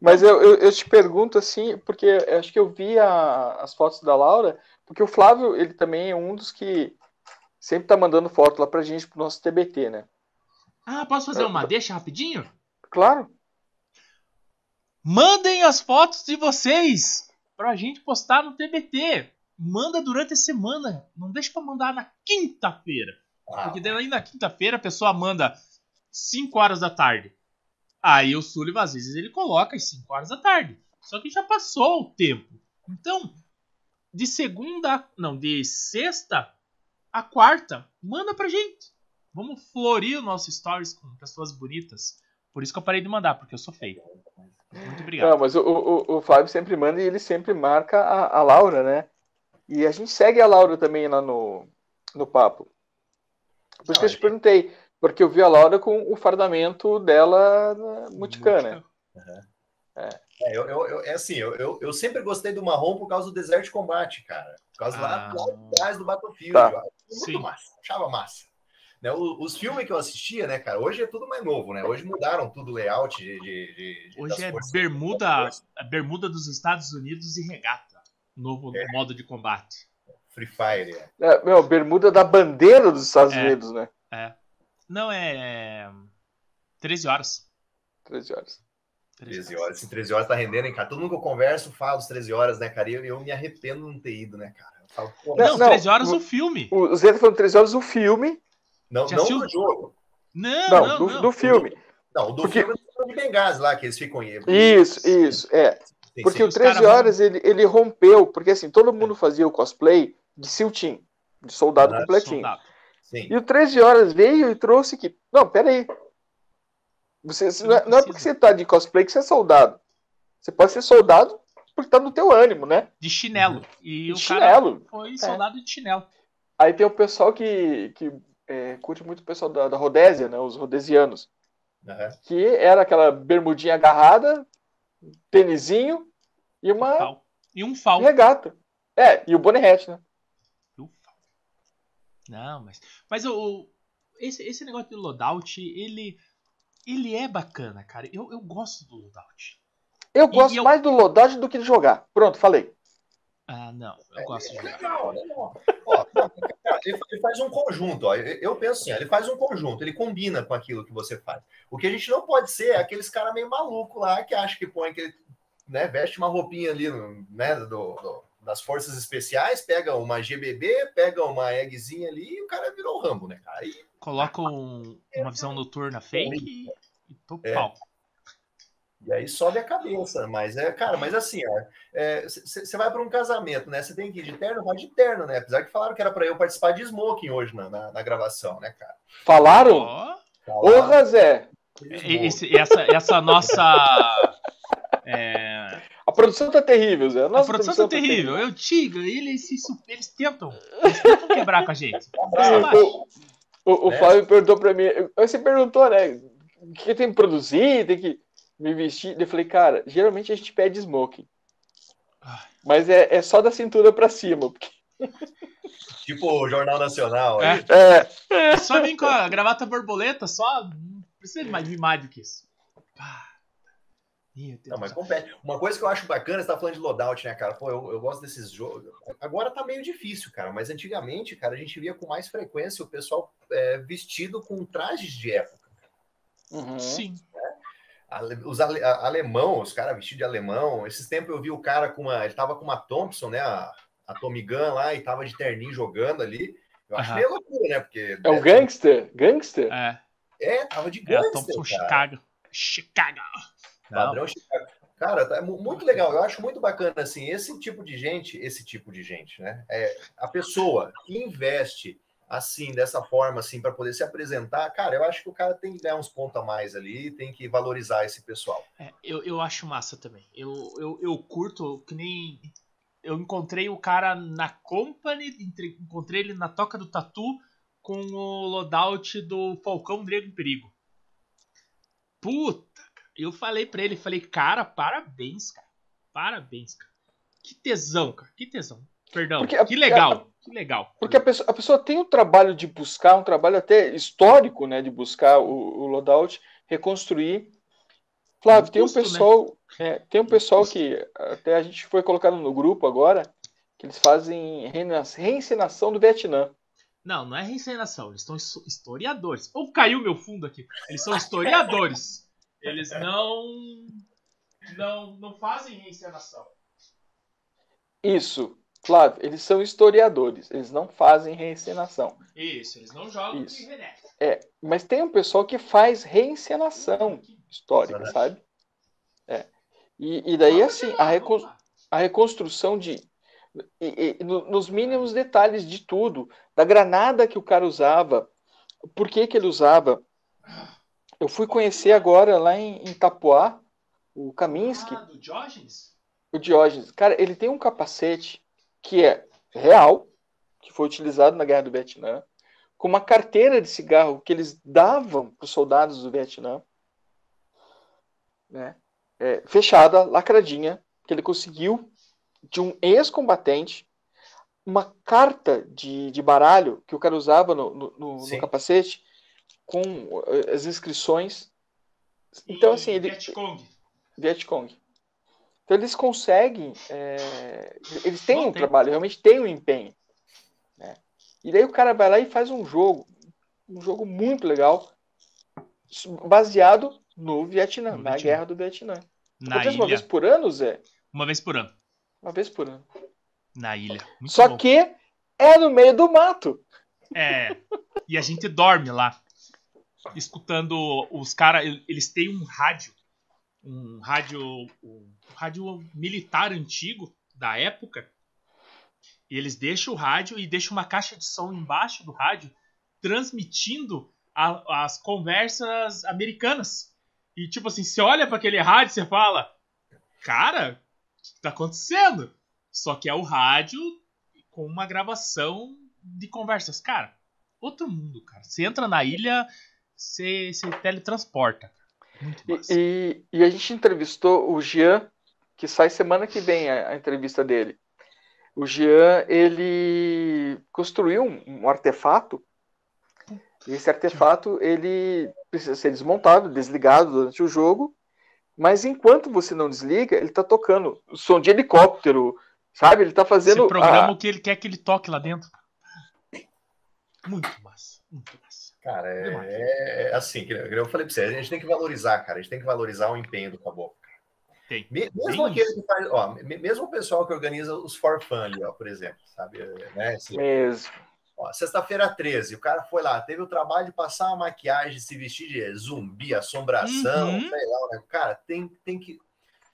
Mas eu, eu, eu te pergunto assim, porque eu acho que eu vi a- as fotos da Laura, porque o Flávio, ele também é um dos que sempre tá mandando foto lá pra gente pro nosso TBT, né? Ah, posso fazer uma deixa rapidinho? Claro. Mandem as fotos de vocês pra gente postar no TBT. Manda durante a semana. Não deixa pra mandar na quinta-feira. Porque daí na quinta-feira a pessoa manda 5 horas da tarde. Aí o Sullivan, às vezes, ele coloca às 5 horas da tarde. Só que já passou o tempo. Então, de segunda. Não, de sexta a quarta, manda pra gente. Vamos florir o nosso stories com pessoas bonitas. Por isso que eu parei de mandar, porque eu sou feio. Muito obrigado. Não, mas o, o, o Flávio sempre manda e ele sempre marca a, a Laura, né? E a gente segue a Laura também lá no, no papo. Por isso que eu te perguntei, porque eu vi a Laura com o fardamento dela na Multicana. É, eu, eu, eu- é assim, eu, eu, eu sempre gostei do marrom por causa do Desert Combat, cara. Por causa lá, Ah. lá atrás do Battlefield. Tá. Muito Sim. massa, achava massa. Né, o- os filmes que eu assistia, né, cara, hoje é tudo mais novo, né? Hoje mudaram tudo o layout de. de- de- Hoje é forças. bermuda, a bermuda dos Estados Unidos e regata. Novo É. modo de combate. Free Fire. é. É, meu, bermuda da bandeira dos Estados É. Unidos, né? É. Não, é. 13 horas. 13 horas. 13 horas. Esse 13 horas tá rendendo, hein, cara? Todo mundo que eu converso fala dos 13 horas, né, cara? E eu, eu me arrependo de não ter ido, né, cara? Eu falo, pô, Não, Não, 13 horas o- o filme. O Zé tá falando 13 horas o filme. não, Já não assistiu? do jogo. Não, Não, não, do, não. do filme. Não, do Porque- filme de Benghazi lá, que eles ficam em. Isso, isso, é. Sim, Porque sim. o os 13 caras vão- horas ele, ele rompeu, porque assim, todo mundo fazia o cosplay de Team, de soldado Ah, completinho. Soldado. Sim. E o 13 horas veio e trouxe que. Não, peraí. Você, Você não, é, não não é porque você tá de cosplay que você é soldado. Você pode ser soldado porque tá no teu ânimo, né? De chinelo. E o De cara chinelo. É. foi soldado de chinelo. Aí tem o pessoal que, que é, curte muito o pessoal da, da Rodésia, né? Os rodesianos. Aham. Que era aquela bermudinha agarrada, tênisinho e uma Fal. E um fal. regata. É, e o bonnet, né? Não, mas. Mas o. o- esse, esse negócio de loadout, ele. Ele é bacana, cara. Eu, eu gosto do loadout. Eu E gosto eu- mais do loadout do que de jogar. Pronto, falei. Ah, não. Eu gosto de É jogar. legal, legal. Ó, ele ele faz um conjunto, ó. Eu penso assim, ó, ele faz um conjunto, ele combina com aquilo que você faz. O que a gente não pode ser é aqueles caras meio maluco lá que acham que põe aquele, né, veste uma roupinha ali, né, do, do- das forças especiais, pega uma GBB, pega uma eggzinha ali e o cara virou o Rambo, né, cara? Aí, Coloca um- uma visão noturna fake e, e tô É. pau. E aí sobe a cabeça, mas é, cara, mas assim, você é, vai para um casamento, né? Você tem que ir de terno, vai de terno, né? Apesar que falaram que era para eu participar de smoking hoje na, na, na gravação, né, cara? Falaram? Porra, Zé! Esse, essa, essa nossa. É... A produção tá terrível, Zé. A, a produção, produção tá, tá terrível. terrível. Eu digo, eles, eles tentam. Eles tentam quebrar com a gente. o, o, o é. Flávio perguntou pra mim. Você perguntou, né? O que tem que produzir? Tem que me vestir. Eu falei, cara, geralmente a gente pede smoking. Mas é, é só da cintura pra cima. Porque... Tipo o Jornal Nacional. É. é. é. Só vem com a gravata borboleta, só. Não precisa de mais do que isso. Não, mas compete. Uma coisa que eu acho bacana, você tá falando de loadout, né, cara? Pô, eu, eu gosto desses jogos. Agora tá meio difícil, cara, mas antigamente, cara, a gente via com mais frequência o pessoal é, vestido com trajes de época. Uhum. Sim. Os ale, alemão, os caras vestidos de alemão. Esses tempos eu vi o cara com uma. Ele tava com uma Thompson, né? A, a Tommy Gun lá, e tava de terninho jogando ali. Eu acho uhum. meio loucura, né? Porque. É o gangster? Gangster? É. É, tava de gangster. É, a Thompson Chicago. Chicago. Padrão. Chicago. Cara, tá muito legal. Eu acho muito bacana assim esse tipo de gente, esse tipo de gente, né? É a pessoa que investe assim, dessa forma, assim, para poder se apresentar, cara, eu acho que o cara tem que ganhar uns pontos a mais ali, tem que valorizar esse pessoal. É, eu, eu acho massa também. Eu, eu, eu curto que nem. Eu encontrei o cara na Company, encontrei ele na Toca do Tatu com o loadout do Falcão Negro em Perigo. Puta, eu falei pra ele, falei, cara, parabéns, cara. Parabéns, cara. Que tesão, cara. Que tesão. Perdão. Porque, que legal. Que legal. Porque a pessoa, a pessoa tem o trabalho de buscar, um trabalho até histórico, né? De buscar o, o loadout, reconstruir. Flávio, tem um pessoal. Né? É, tem um pessoal que até a gente foi colocado no grupo agora, que eles fazem reencenação do Vietnã. Não, não é reencenação, eles são historiadores. Ou caiu meu fundo aqui. Eles são historiadores. Eles não não não fazem reencenação. Isso. Flávio, eles são historiadores, eles não fazem reencenação. Isso, eles não jogam Isso. É, mas tem um pessoal que faz reencenação histórica, sabe? É. E, e daí, assim, a, recon, a reconstrução de. E, e, no, nos mínimos detalhes de tudo, da granada que o cara usava, por que, que ele usava. Eu fui conhecer agora lá em, em Itapuá, o Kaminsky. Ah, do Diógenes? O Diógenes. Cara, ele tem um capacete que é real, que foi utilizado na Guerra do Vietnã, com uma carteira de cigarro que eles davam para os soldados do Vietnã, né? É, fechada, lacradinha, que ele conseguiu de um ex-combatente, uma carta de, de baralho que o cara usava no, no, no, no capacete, com eh, as inscrições. Então, assim, ele. Vietcong. Vietcong. Então eles conseguem, é, eles têm Bom, um tem. trabalho, realmente têm um empenho. Né? E daí o cara vai lá e faz um jogo, um jogo muito legal, baseado no Vietnã, no na Vietnã. guerra do Vietnã. Na ilha. uma vez por ano, Zé? Uma vez por ano. Uma vez por ano. Na ilha. Muito Só bom. que é no meio do mato. É. E a gente dorme lá. Escutando os caras. Eles têm um rádio um rádio, um rádio militar antigo da época. E eles deixam o rádio e deixam uma caixa de som embaixo do rádio transmitindo a, as conversas americanas. E tipo assim, você olha para aquele rádio e você fala: Cara, o que tá acontecendo? Só que é o rádio com uma gravação de conversas. Cara, outro mundo, cara. Você entra na ilha, você, você teletransporta. E, e, a gente entrevistou o Jean, que sai semana que vem a, a entrevista dele. O Jean, ele construiu um, um artefato, e esse artefato ele precisa ser desmontado, desligado durante o jogo, mas enquanto você não desliga, ele está tocando som de helicóptero, sabe? Ele está fazendo. Você programa a... o que ele quer que ele toque lá dentro. Muito massa, muito massa. Cara, é, é assim, que eu falei pra você, a gente tem que valorizar, cara, a gente tem que valorizar o empenho do caboclo. Tem. Mesmo aquele que faz, ó, mesmo o pessoal que organiza os for fun ali, ó, por exemplo, sabe? Né? Esse, mesmo. Sexta-feira 13, o cara foi lá, teve o trabalho de passar uma maquiagem, se vestir de zumbi, assombração, Uhum. sei lá, né? Cara, tem, tem que.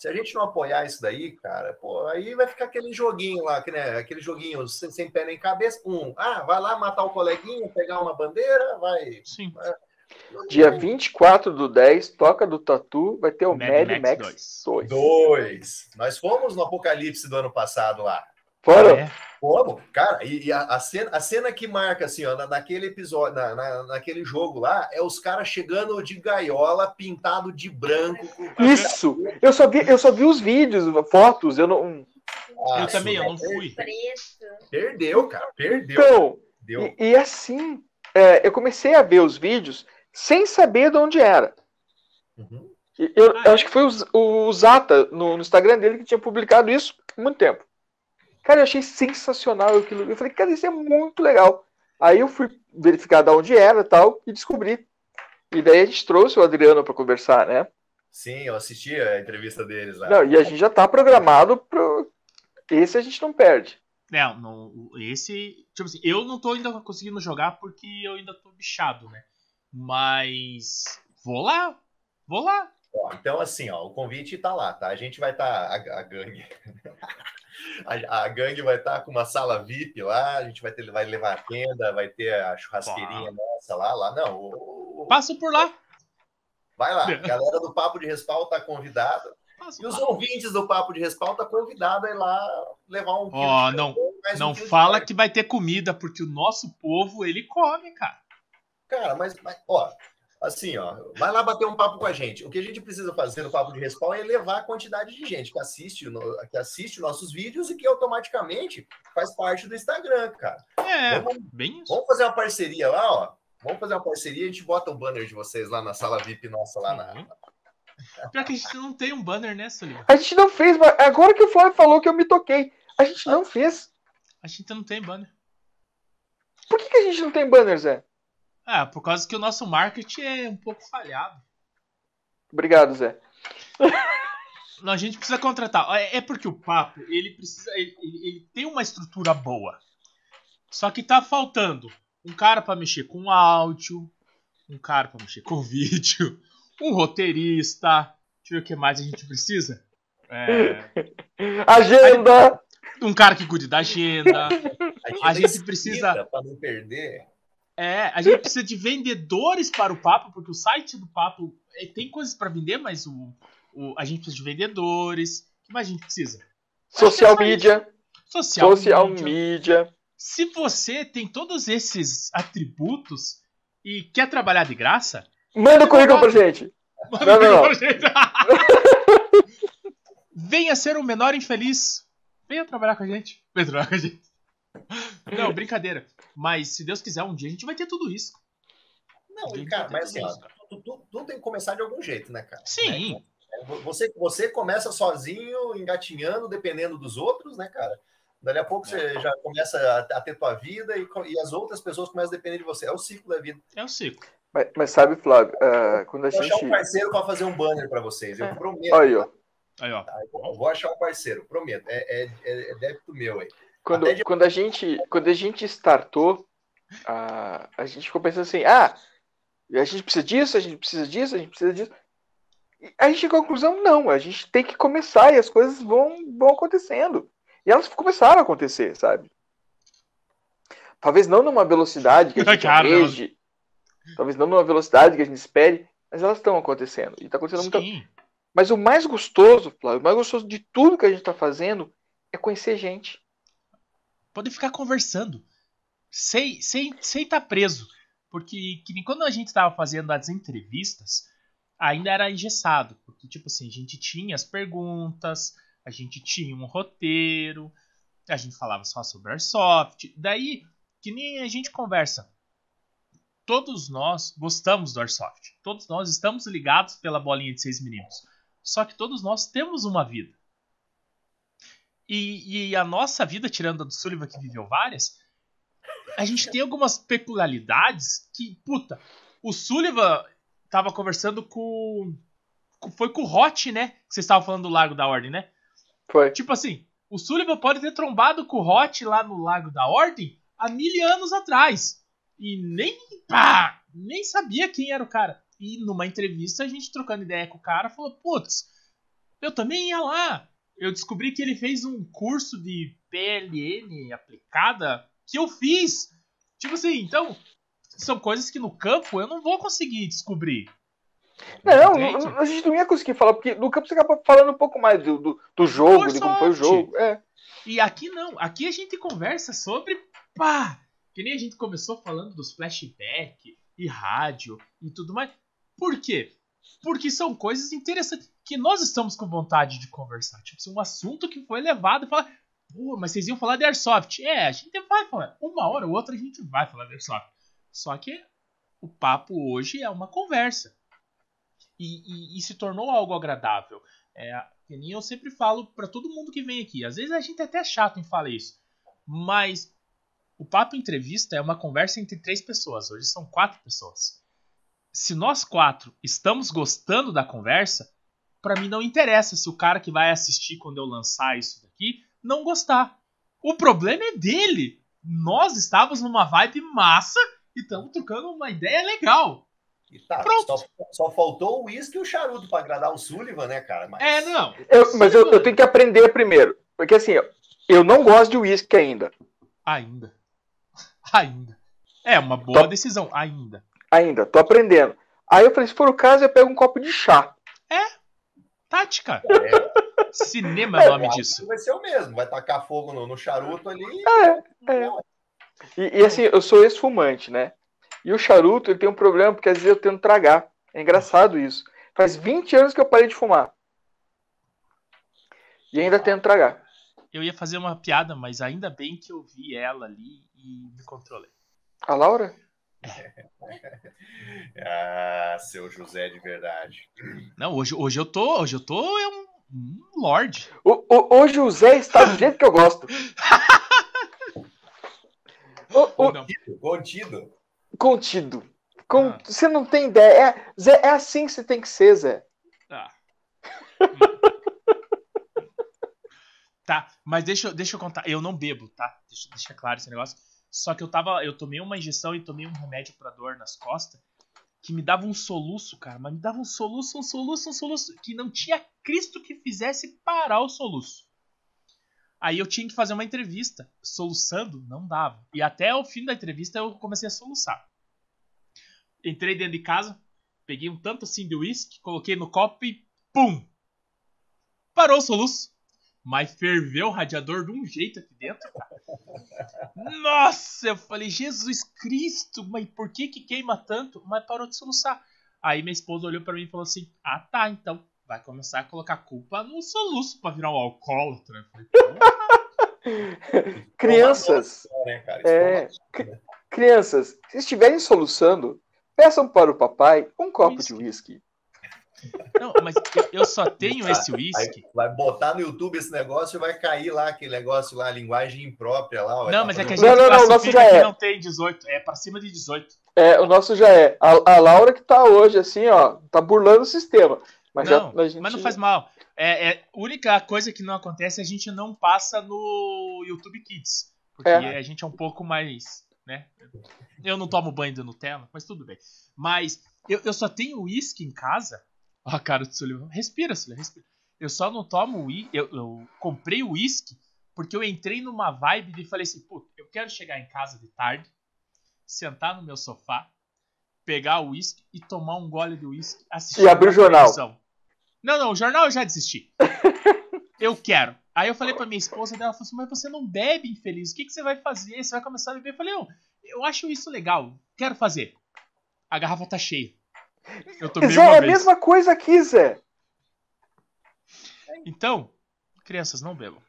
Se a gente não apoiar isso daí, cara, pô, aí vai ficar aquele joguinho lá, que, né, aquele joguinho sem, sem pé nem cabeça. Um, ah, vai lá matar o coleguinha, pegar uma bandeira, vai. Sim. Dia 24 do 10, toca do Tatu, vai ter o Mad Mad, Max Max 2. Dois. Nós fomos no Apocalipse do ano passado lá. Fora, É. Como? Cara, e, e a, a cena, a cena que marca, assim, ó, na- naquele episódio, na, na- naquele jogo lá, é os caras chegando de gaiola, pintado de branco. com- isso! Eu só, vi, eu só vi os vídeos, fotos, eu não. Ah, Eu também, eu não fui. Perdeu, cara, perdeu. Então, perdeu. e, e assim, é, eu comecei a ver os vídeos sem saber de onde era. Uhum. E Eu, Ah, eu é? acho que foi o, o Zata no, no Instagram dele que tinha publicado isso há muito tempo. Cara, eu achei sensacional aquilo. Eu falei, cara, isso é muito legal. Aí eu fui verificar de onde era e tal e descobri. E daí a gente trouxe o Adriano para conversar, né? Sim, eu assisti a entrevista deles lá. Não, e a gente já tá programado pro. Esse a gente não perde. Não, não, esse. Tipo assim, eu não tô ainda conseguindo jogar porque eu ainda tô bichado, né? Mas. Vou lá! Vou lá! Ó, então, assim, ó, o convite tá lá, tá? A gente vai estar. a, a gangue. a, a gangue vai estar com uma sala VIP lá, a gente vai, ter, vai levar a tenda, vai ter a churrasqueirinha nossa lá, lá. Não, o- o- Passo por lá! vai lá. A galera do Papo de Respaldo tá convidada. E os ouvintes do Papo de Respaldo tá convidado a ir lá levar um Ó, de não- um Não de fala que vai ter comida, porque o nosso povo, ele come, cara. Cara, mas, mas, ó, assim, ó, vai lá bater um papo com a gente. O que a gente precisa fazer no Papo de Respawn é levar a quantidade de gente que assiste, no- que assiste nossos vídeos e que automaticamente faz parte do Instagram, cara. É, Vamos, bem isso. vamos fazer uma parceria lá, ó. Vamos fazer uma parceria, a gente bota o banner de vocês lá na sala VIP nossa lá na. Uhum. Pior que a gente não tem um banner, né, Sullivan? A gente não fez, mas agora que o Flávio falou que eu me toquei. A gente não fez. A gente não tem banner. Por que, que a gente não tem banner, Zé? Ah, por causa que o nosso marketing é um pouco falhado. Obrigado, Zé. Não, a gente precisa contratar. É é porque o papo, ele precisa. Ele, ele- tem uma estrutura boa. Só que tá faltando um cara pra mexer com áudio, um cara pra mexer com vídeo, um roteirista. Deixa eu ver o que mais a gente precisa. É, Agenda! um cara que cuide da agenda. A gente precisa- Pra não perder. É, a gente precisa de vendedores para o papo, porque o site do papo é, tem coisas para vender, mas o, o- a gente precisa de vendedores. O que mais a gente precisa? Social media. Social, Social media. media. Se você tem todos esses atributos e quer trabalhar de graça, Manda o currículo pra gente. manda Não, não, não. pra gente. Venha ser o menor infeliz. Venha trabalhar com a gente. Venha trabalhar com a gente. Não, brincadeira. Mas se Deus quiser, um dia a gente vai ter tudo isso. Não, gente cara, mas assim, tudo tudo tem que começar de algum jeito, né, cara? Sim. Né? Você, você começa sozinho, engatinhando, dependendo dos outros, né, cara? Dali a pouco você já começa a, a ter tua vida e, e as outras pessoas começam a depender de você. É o ciclo da vida. É o ciclo. Mas, mas sabe, Flávio, ah, quando a Vou achar gente. um parceiro para fazer um banner para vocês. Eu prometo. Olha aí, ó. Aí, ó. tá? Eu Vou achar um parceiro, prometo. É, é, é- é débito meu aí. Quando, de- quando, a gente, quando a gente startou, a, a gente ficou pensando assim, ah, a gente precisa disso, a gente precisa disso, a gente precisa disso. E a gente chegou à conclusão, não, a gente tem que começar e as coisas vão, vão acontecendo. E elas começaram a acontecer, sabe? Talvez não numa velocidade que a gente almeje, talvez não numa velocidade que a gente espere, mas elas estão acontecendo. E está acontecendo muito Sim. mas o mais gostoso, Flávio, o mais gostoso de tudo que a gente está fazendo é conhecer gente. Poder ficar conversando. Sem estar sem, sem tá preso. Porque que quando a gente estava fazendo as entrevistas, ainda era engessado. Porque, tipo assim, a gente tinha as perguntas, a gente tinha um roteiro, a gente falava só sobre Airsoft. Daí, que nem a gente conversa. Todos nós gostamos do Airsoft. Todos nós estamos ligados pela bolinha de seis meninos. Só que todos nós temos uma vida. E, e a nossa vida, tirando a do Sullivan, que viveu várias, a gente tem algumas peculiaridades que, puta, o Sullivan tava conversando com. Foi com o Hot, né? Que vocês estavam falando do Lago da Ordem, né? Foi. Tipo assim, o Sullivan pode ter trombado com o Hot lá no Lago da Ordem há mil anos atrás. E nem, pá, nem sabia quem era o cara. E numa entrevista, a gente trocando ideia com o cara, falou: Putz, eu também ia lá. Eu descobri que ele fez um curso de PLN aplicada que eu fiz. Tipo assim, então, são coisas que no campo eu não vou conseguir descobrir. Não, não, a gente não ia conseguir falar, porque no campo você acaba falando um pouco mais do, do, do jogo, de como foi o jogo. É. E aqui não, aqui a gente conversa sobre pá, que nem a gente começou falando dos flashback e rádio e tudo mais. Por quê? Porque são coisas interessantes que nós estamos com vontade de conversar. Tipo, um assunto que foi levado e fala, pô, mas vocês iam falar de Airsoft. É, a gente vai falar. Uma hora ou outra a gente vai falar de Airsoft. Só que o papo hoje é uma conversa. E, e, e se tornou algo agradável. É, eu sempre falo para todo mundo que vem aqui. Às vezes a gente é até chato em falar isso. Mas o papo entrevista é uma conversa entre três pessoas. Hoje são quatro pessoas. Se nós quatro estamos gostando da conversa, para mim não interessa se o cara que vai assistir quando eu lançar isso daqui não gostar. O problema é dele. Nós estávamos numa vibe massa e estamos trocando uma ideia legal. E tá, Pronto. Só, só faltou o uísque e o charuto para agradar o Sullivan, né, cara? Mas... É, não. Eu, mas eu, eu, tenho que aprender primeiro. Porque assim, eu não gosto de uísque ainda. Ainda. Ainda. É uma boa tô... decisão, ainda. Ainda, tô aprendendo. Aí eu falei, se for o caso, eu pego um copo de chá. É. Tática. É. Cinema é o nome disso. Vai ser o mesmo, vai tacar fogo no, no charuto ali. É, é. E, e, assim, eu sou ex-fumante, né? E o charuto ele tem um problema, porque às vezes eu tento tragar. É engraçado isso. Faz 20 anos que eu parei de fumar. E ainda tento tragar. Eu ia fazer uma piada, mas ainda bem que eu vi ela ali e me controlei. A Laura? ah, seu José de verdade. Não, hoje, hoje eu tô. Hoje eu tô é um, um lorde. O, o, hoje o Zé está do jeito que eu gosto. o, o, contido, contido. Contido. Com, ah. Você não tem ideia. É, Zé, é assim que você tem que ser, Zé. Tá. tá, mas deixa, deixa eu contar. Eu não bebo, tá? Deixa, deixa claro esse negócio. Só que eu tava. Eu tomei uma injeção e tomei um remédio pra dor nas costas. Que me dava um soluço, cara. Mas me dava um soluço, um soluço, um soluço. Que não tinha Cristo que fizesse parar o soluço. Aí eu tinha que fazer uma entrevista. Soluçando, não dava. E até o fim da entrevista eu comecei a soluçar. Entrei dentro de casa, peguei um tanto assim de uísque, coloquei no copo e pum! Parou o soluço. Mas ferveu o radiador de um jeito aqui dentro, cara. Nossa, eu falei, Jesus Cristo, mas por que que queima tanto? Mas parou de soluçar. Aí minha esposa olhou para mim e falou assim: Ah, tá, então vai começar a colocar culpa no soluço para virar um alcoólatra. Eu falei, Crianças, né, é, crianças, se estiverem soluçando, peçam para o papai um copo whisky. de uísque. Não, mas eu, eu só tenho esse uísque. Vai botar no YouTube esse negócio e vai cair lá aquele negócio lá, a linguagem imprópria lá. Não, mas é que a gente não, não, não, o nosso já é. não tem 18, é para cima de 18. É, o nosso já é. A, a Laura que tá hoje assim, ó, tá burlando o sistema. Mas, não, já, gente... mas não faz mal. É, é, a única coisa que não acontece é a gente não passa no YouTube Kids. Porque é. a gente é um pouco mais. Né? Eu não tomo banho de Nutella, mas tudo bem. Mas eu, eu só tenho uísque em casa. Ó, a cara do Sullivan. Respira, Sullivan, respira. Eu só não tomo uísque. Eu, eu comprei uísque porque eu entrei numa vibe de falei assim: pô, eu quero chegar em casa de tarde, sentar no meu sofá, pegar o uísque e tomar um gole de uísque. E abrir o jornal. Televisão. Não, não, o jornal eu já desisti. eu quero. Aí eu falei pra minha esposa dela, falou assim, mas você não bebe, infeliz, o que, que você vai fazer? Você vai começar a beber? Eu falei, eu, eu acho isso legal, quero fazer. A garrafa tá cheia. Eu tomei Zé, uma é a mesma coisa aqui, Zé. Então, crianças, não bebam.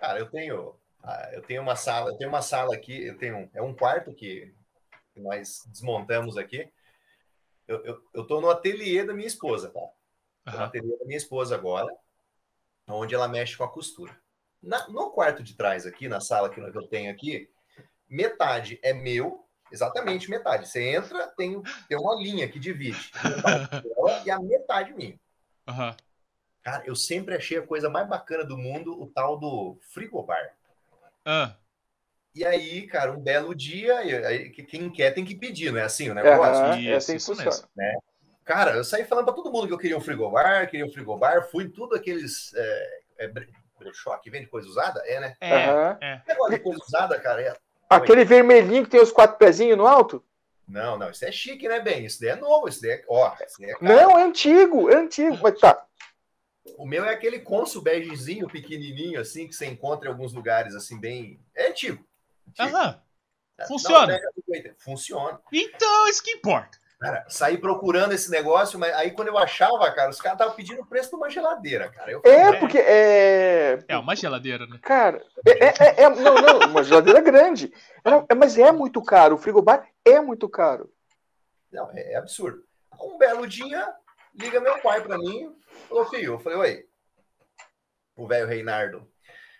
Cara, eu tenho, ah, eu tenho uma sala, eu tenho uma sala aqui, eu tenho, é um quarto que nós desmontamos aqui. Eu, eu, eu tô no ateliê da minha esposa, tá? uhum. na ateliê da minha esposa agora, onde ela mexe com a costura. Na, no quarto de trás aqui, na sala que eu tenho aqui, metade é meu, exatamente metade. Você entra, tem, tem uma linha que divide dela e a metade minha. Uhum. Cara, eu sempre achei a coisa mais bacana do mundo o tal do frigobar. Uh. E aí, cara, um belo dia, quem quer tem que pedir, não é assim o negócio? Uhum, é assim que funciona. Né? Cara, eu saí falando para todo mundo que eu queria um frigobar, queria um frigobar, fui em tudo aqueles é, é, brechó que vende coisa usada, é, né? É, uhum. é. Negócio de coisa usada, cara, é... Aquele vermelhinho que tem os quatro pezinhos no alto? Não, não, isso é chique, né, bem? Isso daí é novo, isso daí é. Ó, isso daí é não, é antigo, é antigo, mas tá. O meu é aquele consul begezinho, pequenininho, assim, que você encontra em alguns lugares, assim, bem. É antigo. Aham. Funciona. Não, funciona. Então, isso que importa. Cara, saí procurando esse negócio, mas aí quando eu achava, cara, os caras estavam pedindo o preço de uma geladeira, cara. Eu falei, é, porque é. É uma geladeira, né? Cara, é, é, é, é não, não, uma geladeira grande. É, mas é muito caro. O frigobar é muito caro. Não, é, é absurdo. Um belo dia, liga meu pai para mim, falou, filho, eu falei, oi, o velho Reinardo.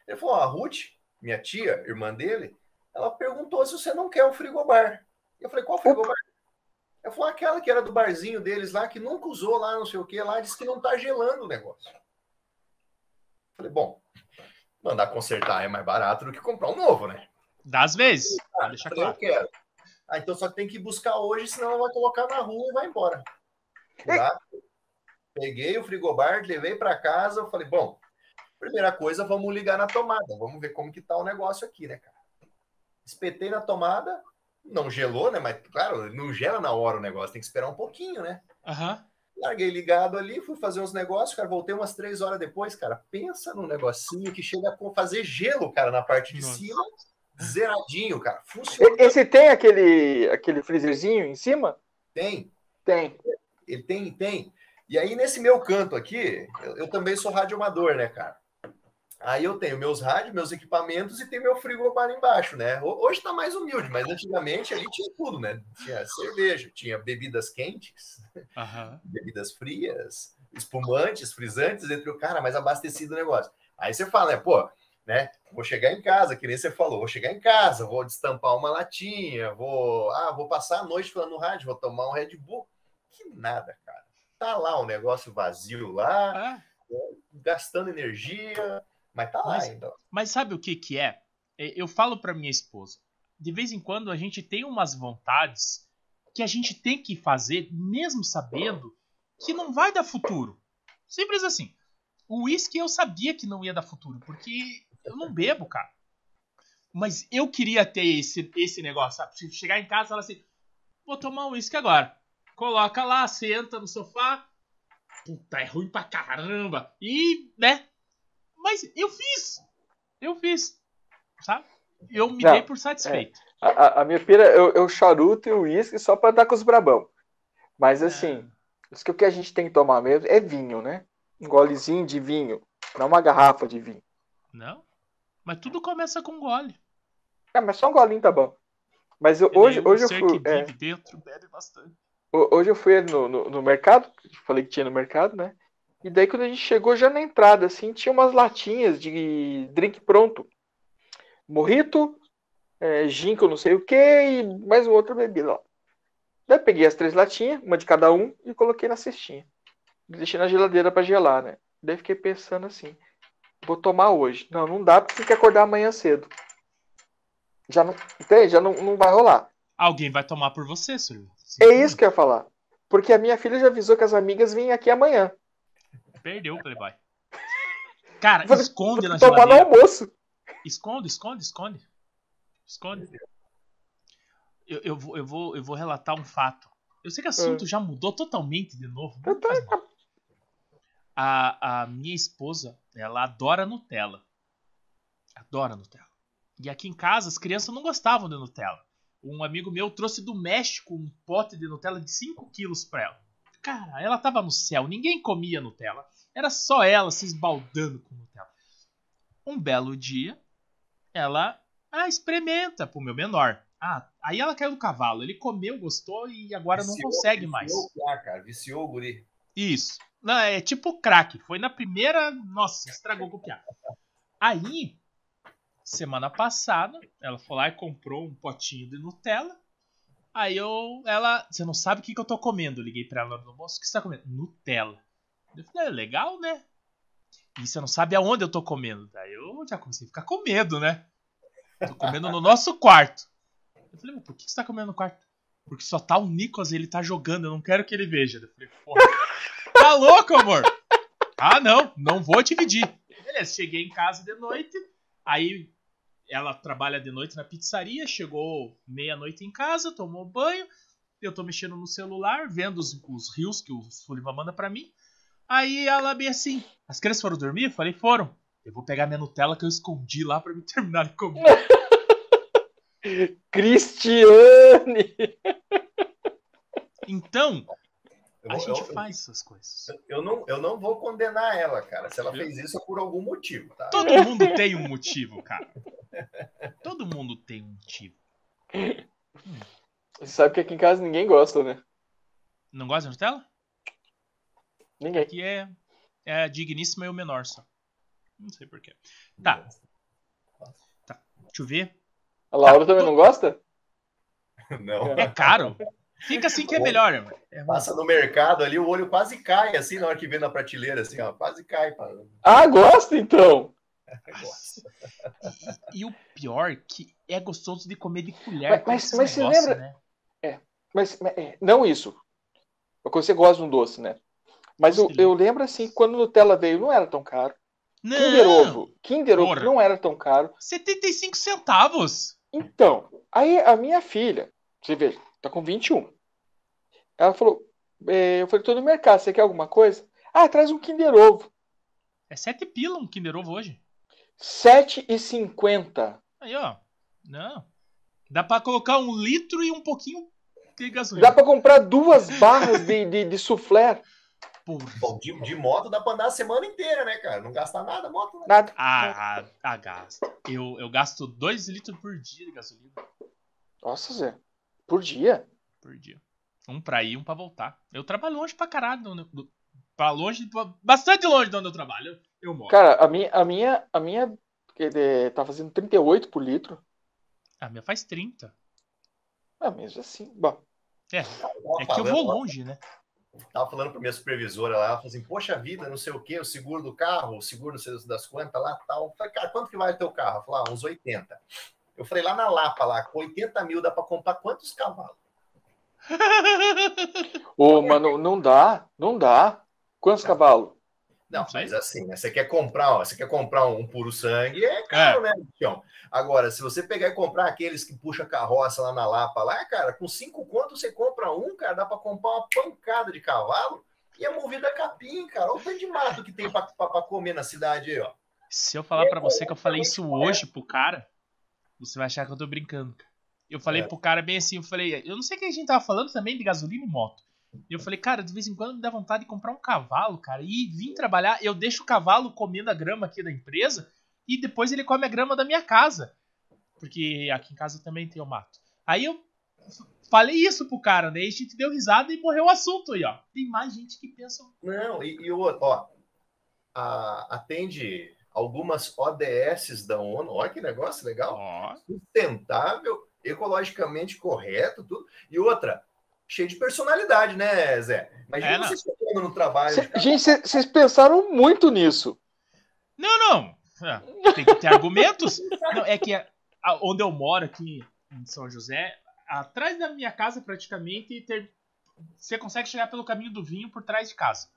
Ele falou, a Ruth, minha tia, irmã dele, ela perguntou se você não quer um frigobar. Eu falei, qual frigobar? Falei, aquela que era do barzinho deles lá, que nunca usou lá, não sei o que, lá, disse que não tá gelando o negócio. Eu falei, bom, mandar consertar é mais barato do que comprar um novo, né? Das vezes. Ah, deixa claro. Eu quero. Ah, então só tem que buscar hoje, senão ela vai colocar na rua e vai embora. Lá, peguei o frigobar, levei para casa, eu falei, bom, primeira coisa, vamos ligar na tomada, vamos ver como que tá o negócio aqui, né, cara? Espetei na tomada, não gelou, né? Mas, claro, não gela na hora o negócio, tem que esperar um pouquinho, né? Uhum. Larguei ligado ali, fui fazer uns negócios, cara, voltei umas três horas depois, cara, pensa num negocinho que chega a fazer gelo, cara, na parte de Nossa. cima, zeradinho, cara, funciona. Esse tem aquele, aquele freezerzinho em cima? Tem. Tem. Ele tem, tem. E aí, nesse meu canto aqui, eu, eu também sou radioamador, né, cara? Aí eu tenho meus rádios, meus equipamentos e tem meu frigobar embaixo, né? Hoje tá mais humilde, mas antigamente ali tinha tudo, né? Tinha cerveja, tinha bebidas quentes, uhum. bebidas frias, espumantes, frisantes, entre o cara, mais abastecido o negócio. Aí você fala, né, pô, né? Vou chegar em casa, que nem você falou, vou chegar em casa, vou destampar uma latinha, vou, ah, vou passar a noite falando no rádio, vou tomar um Red Bull. Que nada, cara. Tá lá o um negócio vazio lá, é. gastando energia, mas tá lá mas, ainda. Mas sabe o que que é? eu falo para minha esposa. De vez em quando a gente tem umas vontades que a gente tem que fazer, mesmo sabendo que não vai dar futuro. Simples assim. O uísque eu sabia que não ia dar futuro, porque eu não bebo, cara. Mas eu queria ter esse, esse negócio, sabe? Chegar em casa e falar assim: vou tomar um uísque agora. Coloca lá, senta no sofá. Puta, é ruim pra caramba. E, né? Mas eu fiz. Eu fiz. Sabe? Eu me Não, dei por satisfeito. É. A, a, minha pira, eu, eu charuto e o uísque só pra dar com os brabão. Mas assim, é. isso que o que a gente tem que tomar mesmo é vinho, né? Um golezinho de vinho. Não uma garrafa de vinho. Não? Mas tudo começa com gole. É, mas só um golinho tá bom. Mas eu, hoje, hoje eu fui. É, dentro, bebe bastante. Hoje eu fui no, no, no mercado, falei que tinha no mercado, né? E daí quando a gente chegou já na entrada, assim, tinha umas latinhas de drink pronto. Morrito, é, gin não sei o que, e mais uma outra bebida lá. Daí peguei as três latinhas, uma de cada um, e coloquei na cestinha. Deixei na geladeira para gelar, né? Daí fiquei pensando assim, vou tomar hoje. Não, não dá porque tem que acordar amanhã cedo. Já não, entende? Já não, não vai rolar. Alguém vai tomar por você, senhor. É isso que eu ia falar. Porque a minha filha já avisou que as amigas vêm aqui amanhã. Perdeu o Playboy. Cara, esconde na tomar geladeira. no almoço. Esconde, esconde, esconde. Esconde. Eu, eu, vou, eu, vou, eu vou relatar um fato. Eu sei que o assunto é. já mudou totalmente de novo. A, a minha esposa, ela adora Nutella. Adora Nutella. E aqui em casa as crianças não gostavam de Nutella. Um amigo meu trouxe do México um pote de Nutella de 5 quilos pra ela. Cara, ela tava no céu, ninguém comia Nutella. Era só ela se esbaldando com Nutella. Um belo dia, ela ah, experimenta pro meu menor. Ah, aí ela caiu do cavalo. Ele comeu, gostou e agora viciou, não consegue viciou, mais. Ah, cara, viciou o guri. Isso. Não, é tipo crack. Foi na primeira. Nossa, estragou o piá. Aí, semana passada, ela foi lá e comprou um potinho de Nutella. Aí eu, ela, você não sabe o que, que eu tô comendo. Liguei pra ela no almoço, o que você tá comendo? Nutella. Eu falei, é legal, né? E você não sabe aonde eu tô comendo. Daí eu já comecei a ficar com medo, né? Tô comendo no nosso quarto. Eu falei, por que você tá comendo no quarto? Porque só tá o Nicolas, ele tá jogando, eu não quero que ele veja. Eu falei, porra, tá louco, amor? Ah, não, não vou dividir. Beleza, cheguei em casa de noite, aí ela trabalha de noite na pizzaria, chegou meia-noite em casa, tomou banho, eu tô mexendo no celular, vendo os, os rios que o Sullivan manda pra mim. Aí ela bem assim, as crianças foram dormir? Eu falei, foram. Eu vou pegar minha Nutella que eu escondi lá pra me terminar de comer. Cristiane! Então, Eu, a gente eu- faz essas coisas. eu não, eu não vou condenar ela, cara. Se ela fez isso é por algum motivo, tá? Todo mundo tem um motivo, cara. Todo mundo tem um motivo. Você sabe que aqui em casa ninguém gosta, né? Não gosta de Nutella? Ninguém. Aqui é, é a digníssima e o menor só. Não sei porquê. Tá. Deixa eu ver. A Laura também não gosta? Não. É caro. Fica assim que é melhor, mano. É. Passa no mercado ali, o olho quase cai, assim, na hora que vê na prateleira, assim, ó. Quase cai. Ah, gosta então! Gosta. E o pior que é gostoso de comer de colher. Mas- mas- você lembra- né? Mas, mas, é, não isso. Porque você gosta de um doce, né? Mas eu, eu lembro assim, quando o Nutella veio, não era tão caro. Kinder Não! Ovo. Kinder Ovo não era tão caro. 75 centavos! Então, aí a minha filha, você vê, tá com 21. Ela falou, é, eu falei, tô no mercado, você quer alguma coisa? Ah, traz um Kinder Ovo. É 7 pila um Kinder Ovo hoje. 7,50. Aí, ó. Não. Dá pra colocar um litro e um pouquinho de gasolina. Dá pra comprar duas barras de, de, de soufflé. Porra. Bom, de, de moto dá pra andar a semana inteira, né, cara? Não gastar nada, moto, né? Nada. Ah, ah, ah, gasto. Eu, eu gasto 2 litros por dia de gasolina. Nossa, Zé. Por dia? Por dia. Um pra ir, um pra voltar. Eu trabalho longe pra caralho. do- do- Pra longe, pra- bastante longe de onde eu trabalho. Eu, eu moro. Cara, a minha, a minha, a minha é, tá fazendo 38 por litro. A minha faz 30. Ah, mesmo assim. Bom, É, é que eu vou longe, né? Tava falando pra minha supervisora lá, ela falou assim, poxa vida, não sei o quê, o seguro do carro, o seguro não sei das quantas lá tal. Eu falei, cara, quanto que vai o teu carro? Ela falou, ah, uns 80. Eu falei, lá na Lapa, lá, com 80 mil dá pra comprar quantos cavalos? Ô, mano, não dá. Não dá. Quantos cavalos? Não, mas assim, né? Você quer comprar, ó, você quer comprar um puro sangue, é caro, né, bichão? Agora, se você pegar e comprar aqueles que puxa carroça lá na Lapa, lá, cara, com cinco contos você compra um, cara, dá pra comprar uma pancada de cavalo e é movida a capim, cara. Olha o tanto de mato que tem pra comer na cidade aí, ó. Se eu falar pra você que eu falei isso hoje pro cara, você vai achar que eu tô brincando. cara. Eu falei É. pro cara bem assim, eu falei, eu não sei o que a gente tava falando também de gasolina e moto. E eu falei, cara, de vez em quando me dá vontade de comprar um cavalo, cara, e vir trabalhar. Eu deixo o cavalo comendo a grama aqui da empresa e depois ele come a grama da minha casa. Porque aqui em casa também tem o mato. Aí eu falei isso pro cara, né? E a gente deu risada e morreu o assunto aí, ó. Tem mais gente que pensa. Não, e, e o outro, ó, a- atende algumas ODS da ONU, olha que negócio legal. Sustentável, ecologicamente correto, tudo. E outra, cheio de personalidade, né, Zé? Imagina É, não. você chegando no trabalho. Cê- gente, cê- vocês pensaram muito nisso. Não, não. É, tem que ter argumentos. Não, é que a- a- onde eu moro aqui em São José, atrás da minha casa praticamente, ter- você consegue chegar pelo caminho do vinho por trás de casa.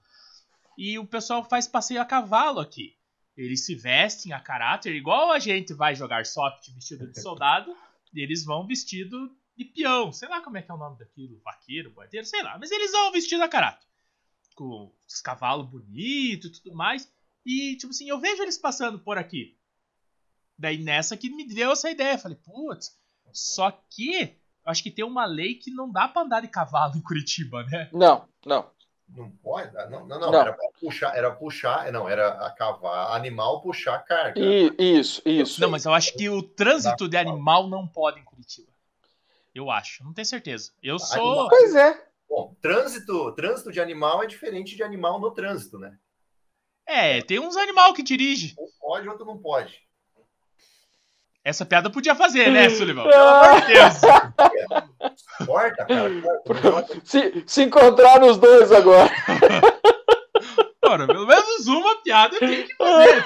E o pessoal faz passeio a cavalo aqui. Eles se vestem a caráter, igual a gente vai jogar soft vestido de soldado, e eles vão vestido de peão. Sei lá como é que é o nome daquilo, vaqueiro, boiadeiro, sei lá. Mas eles vão vestido a caráter. Com os cavalos bonitos e tudo mais. E, tipo assim, eu vejo eles passando por aqui. Daí nessa que me deu essa ideia. Falei, putz, só que acho que tem uma lei que não dá pra andar de cavalo em Curitiba, né? Não, não. Não pode? Ah, Não, não, não, Não. Era pra puxar, era puxar, não, era a cavalo, animal puxar carga. I- isso, isso. Não, mas eu acho que o trânsito de animal não pode em Curitiba. Eu acho, não tenho certeza. Eu sou. Animal. Pois é. Bom, trânsito, trânsito de animal é diferente de animal no trânsito, né? É, tem uns animal que dirige. Um pode, outro não pode. Essa piada podia fazer, né, Sullivan? Pelo amor de Deus. Corta, cara. Se, se encontraram os dois agora. Ora, pelo menos uma piada tenho que fazer.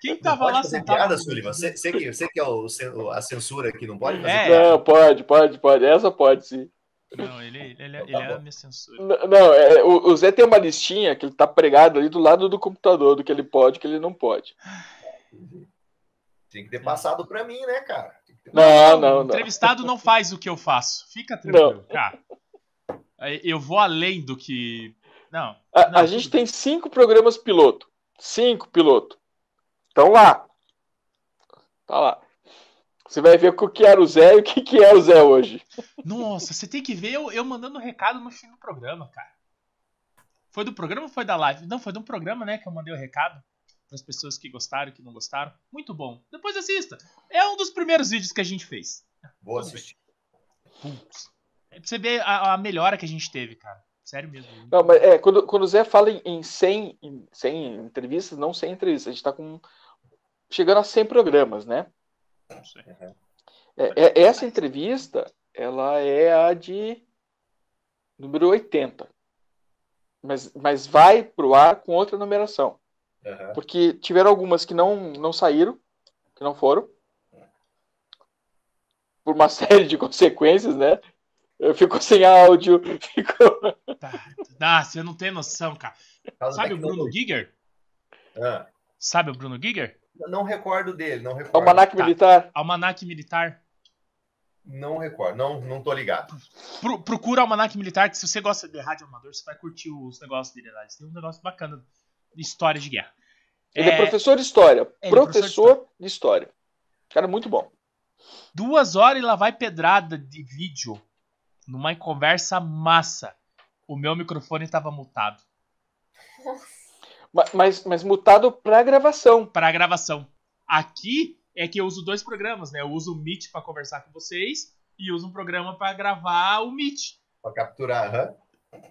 Quem tava lá sentado? piada, Sullivan? Você, você que, você que é o, a censura aqui, não pode fazer É. piada? Não, pode, pode, pode. Essa pode, sim. Não, ele, ele, ele, Então tá é a minha censura. N- Não, é, o, o Zé tem uma listinha que ele tá pregado ali do lado do computador, do que ele pode e que ele não pode. Tem que ter passado pra mim, né, cara? Não, o não, não. entrevistado não faz o que eu faço. Fica tranquilo, cara. Eu vou além do que. Não. A, Não, a gente tudo tem cinco programas piloto. Cinco piloto. Estão lá. Tá lá. Você vai ver o que era o Zé e o que, que é o Zé hoje. Nossa, você tem que ver eu, eu mandando recado no fim do programa, cara. Foi do programa ou foi da live? Não, foi de um programa, né, que eu mandei o recado para as pessoas que gostaram e que não gostaram. Muito bom. Depois assista. É um dos primeiros vídeos que a gente fez. Vou assistir. Putz. É pra você ver a, a melhora que a gente teve, cara. Sério mesmo. Não, mas é, quando, quando o Zé fala em, em 100, em 100 entrevistas, não 100 entrevistas. A gente tá com. Chegando a 100 programas, né? Não sei. É, é- essa entrevista, ela é a de número 80. Mas, mas vai pro ar com outra numeração. Aham. Porque tiveram algumas que não, não saíram, que não foram. Por uma série de consequências, né? Ficou sem áudio, ficou. Tá. Ah, você não tem noção, cara. Sabe o Bruno. Giger? Ah, Sabe o Bruno Giger? não recordo dele, não recordo. Almanac Tá. Militar. Almanac Militar. Não recordo, não, não tô ligado. Pro- procura Almanac Militar, que se você gosta de rádio amador, você vai curtir os negócios dele lá. Eles têm um negócio bacana história de guerra. Ele é, É, professor de história. é, professor de história. Cara, muito bom. Duas horas e lá vai pedrada de vídeo numa conversa massa. O meu microfone tava mutado Ma- Mas, mas mutado pra gravação. para gravação. Aqui é que eu uso dois programas, né? Eu uso o Meet para conversar com vocês e uso um programa para gravar o Meet. Pra capturar, aham.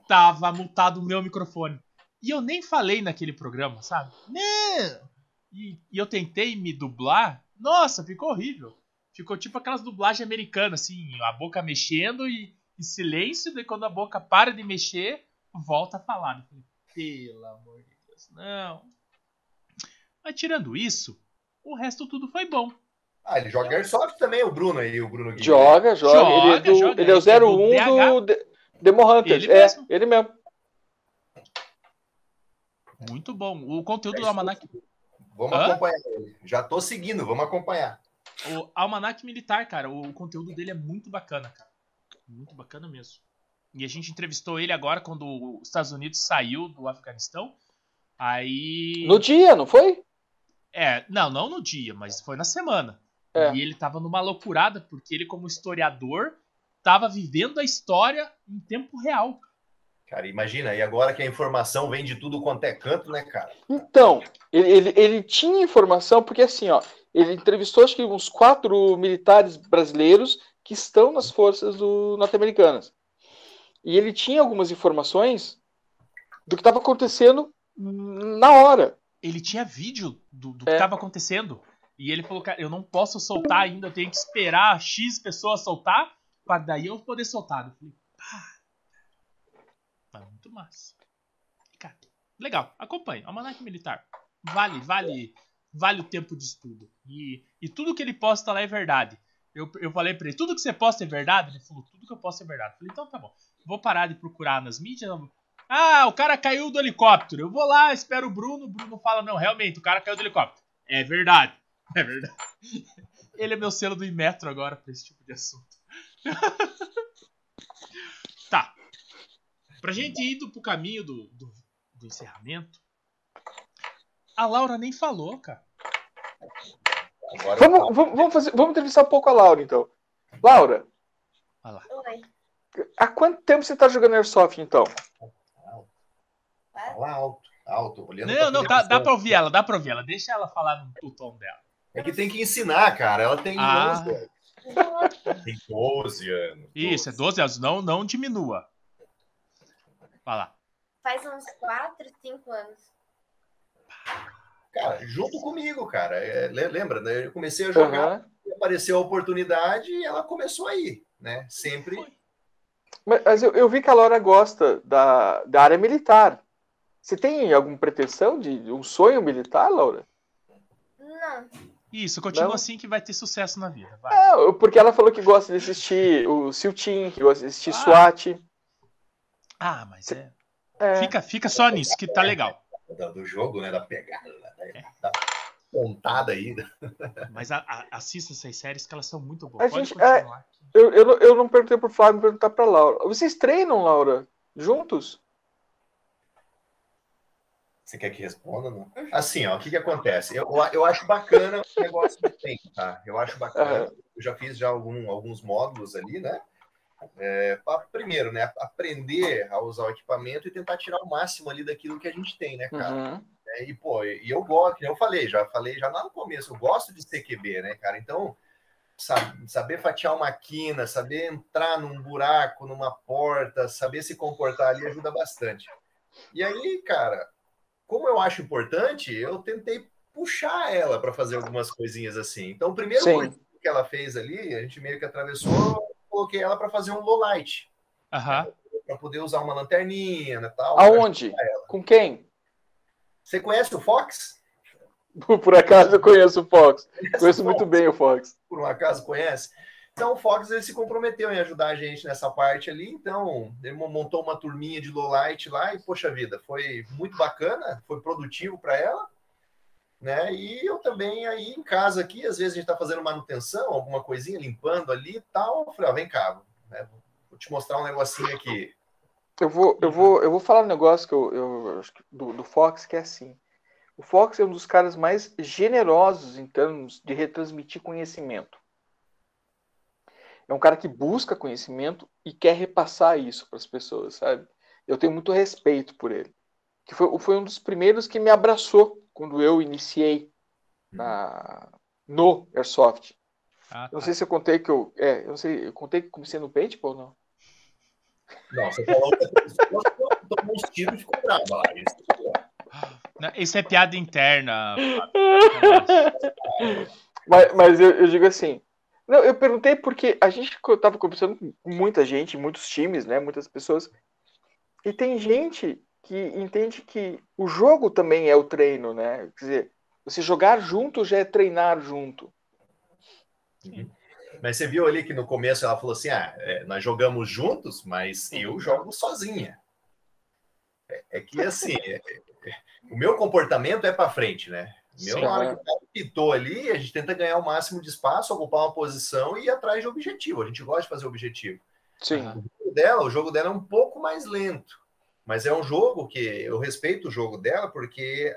Tava mutado o meu microfone. E eu nem falei naquele programa, sabe? Não! E, e eu tentei me dublar. Nossa, ficou horrível. Ficou tipo aquelas dublagens americanas, assim, a boca mexendo e, e silêncio, daí quando a boca para de mexer, volta a falar. Eu falei, pelo amor de Deus, não. Mas tirando isso, o resto tudo foi bom. Ah, ele joga Airsoft também, o Bruno aí, o Bruno Guilherme. Joga, joga. Joga, ele é, do, joga. Ele é o Ele é do 01 do, Demo Hunters. Ele é, mesmo. ele mesmo. Muito bom. O conteúdo É do. Almanac, Vamos Hã? acompanhar ele. Já tô seguindo, vamos acompanhar. o Almanac Militar, cara, o conteúdo dele é muito bacana, cara. Muito bacana mesmo. E a gente entrevistou ele agora quando os Estados Unidos saiu do Afeganistão. Aí. No dia, não foi? É, não, não no dia, mas foi na semana. É. E ele tava numa loucurada, porque ele, como historiador, tava vivendo a história em tempo real. Cara, imagina, e agora que a informação vem de tudo quanto é canto, né, cara? Então, ele, ele, ele tinha informação, porque assim, ó, ele entrevistou acho que uns quatro militares brasileiros que estão nas forças do- norte-americanas. E ele tinha algumas informações do que estava acontecendo na hora. Ele tinha vídeo do, do É. que tava acontecendo. E ele falou, cara, eu não posso soltar ainda, eu tenho que esperar X pessoas soltar, pra daí eu poder soltar. Eu falei, muito massa. Cara, legal, acompanhe. Almanac Militar. Vale, vale, vale o tempo de estudo. E, e tudo que ele posta lá é verdade. Eu, eu falei pra ele, tudo que você posta é verdade? Ele falou, tudo que eu posto é verdade. Eu falei, então tá bom. Vou parar de procurar nas mídias. Ah, o cara caiu do helicóptero. Eu vou lá, espero o Bruno. O Bruno fala, não, realmente, o cara caiu do helicóptero. É verdade. É verdade. Ele é meu selo do Imetro agora pra esse tipo de assunto. tá. Pra gente ir pro caminho do, do, do encerramento, a Laura nem falou, cara. Vamos, falo. vamos, vamos, fazer, vamos entrevistar um pouco a Laura, então. Laura, Oi. há quanto tempo você está jogando Airsoft, então? Fala alto, alto, olhando Não, pra não, tá, televisão. dá pra ouvir ela, dá pra ouvir ela. Deixa ela falar no, tom dela. É que tem que ensinar, cara. Ela tem Ah. 11 anos. Tem 12 anos. Isso, é 12 anos. Não, não diminua. Vai lá. Faz uns 4, 5 anos. Cara, junto comigo, cara. É, le- lembra, né? Eu comecei a jogar, Aham. apareceu a oportunidade e ela começou aí, né? Sempre. Mas, mas eu, eu vi que a Laura gosta da, da área militar. Você tem alguma pretensão de um sonho militar, Laura? Não. Isso, continua Não? assim que vai ter sucesso na vida. Vai. É, porque ela falou que gosta de assistir o Seal Team, que gosta de assistir Ah. SWAT. Ah, mas é. É. Fica, fica só nisso, que tá legal. Do, do jogo, né? Da pegada, da, da pontada aí. né? Mas a, a, assista essas séries que elas são muito A boas. Pode gente- continuar. aqui. Eu, eu, não- eu não perguntei pro Flávio, vou perguntar pra Laura. Vocês treinam, Laura? Juntos? Você quer que responda? Não? Assim, ó, o que, que acontece? Eu, eu acho bacana o negócio que tem, tá? Eu acho bacana. Eu já fiz já algum, alguns módulos ali, né? É, pra, primeiro, né? Aprender a usar o equipamento e tentar tirar o máximo ali daquilo que a gente tem, né, cara? Uhum. É, e, pô, e eu gosto, eu falei, já falei já lá no começo, eu gosto de CQB, né, cara? Então, sabe, saber fatiar uma quina, saber entrar num buraco, numa porta, saber se comportar ali ajuda bastante. E aí, cara, como eu acho importante, eu tentei puxar ela para fazer algumas coisinhas assim. Então, o primeiro que ela fez ali, a gente meio que atravessou, coloquei ela para fazer um low light, Aham. para poder usar uma lanterninha, né, tal. Aonde? Com quem? Você conhece o Fox? Por acaso eu conheço o Fox. Conheço muito bem o Fox. por um acaso conhece. Então o Fox ele se comprometeu em ajudar a gente nessa parte ali, então ele montou uma turminha de lowlight lá e poxa vida, foi muito bacana, foi produtivo para ela, né? E eu também aí em casa aqui, às vezes a gente está fazendo manutenção, alguma coisinha, limpando ali e tal, eu falei, ó, vem cá, né? vou te mostrar um negocinho aqui. Eu vou, eu vou, eu vou falar um negócio que eu, eu do, do Fox que é assim. O Fox é um dos caras mais generosos em termos de retransmitir conhecimento. É um cara que busca conhecimento e quer repassar isso para as pessoas, sabe? Eu tenho muito respeito por ele. Que foi, foi um dos primeiros que me abraçou quando eu iniciei na, no Airsoft. Ah, não tá. sei se eu contei que eu. É, eu não sei, eu contei que comecei no paintball ou não? Não, você falou que tomou uns tiros e ficou lá. Isso, Não, Isso é piada interna. Mas, mas eu, eu digo assim. Não, eu perguntei porque a gente estava conversando com muita gente, muitos times, né? Muitas pessoas. E tem gente que entende que o jogo também é o treino, né? Quer dizer, você jogar junto já é treinar junto. Mas você viu ali que no começo ela falou assim: ah, é, nós jogamos juntos, mas eu jogo sozinha. É, é que assim, é- é- o meu comportamento é para frente, né? Meu, Sim. na hora que o cara pitou ali, a gente tenta ganhar o máximo de espaço, ocupar uma posição e ir atrás de objetivo. A gente gosta de fazer objetivo. Sim. O jogo dela, o jogo dela é um pouco mais lento, mas é um jogo que eu respeito o jogo dela porque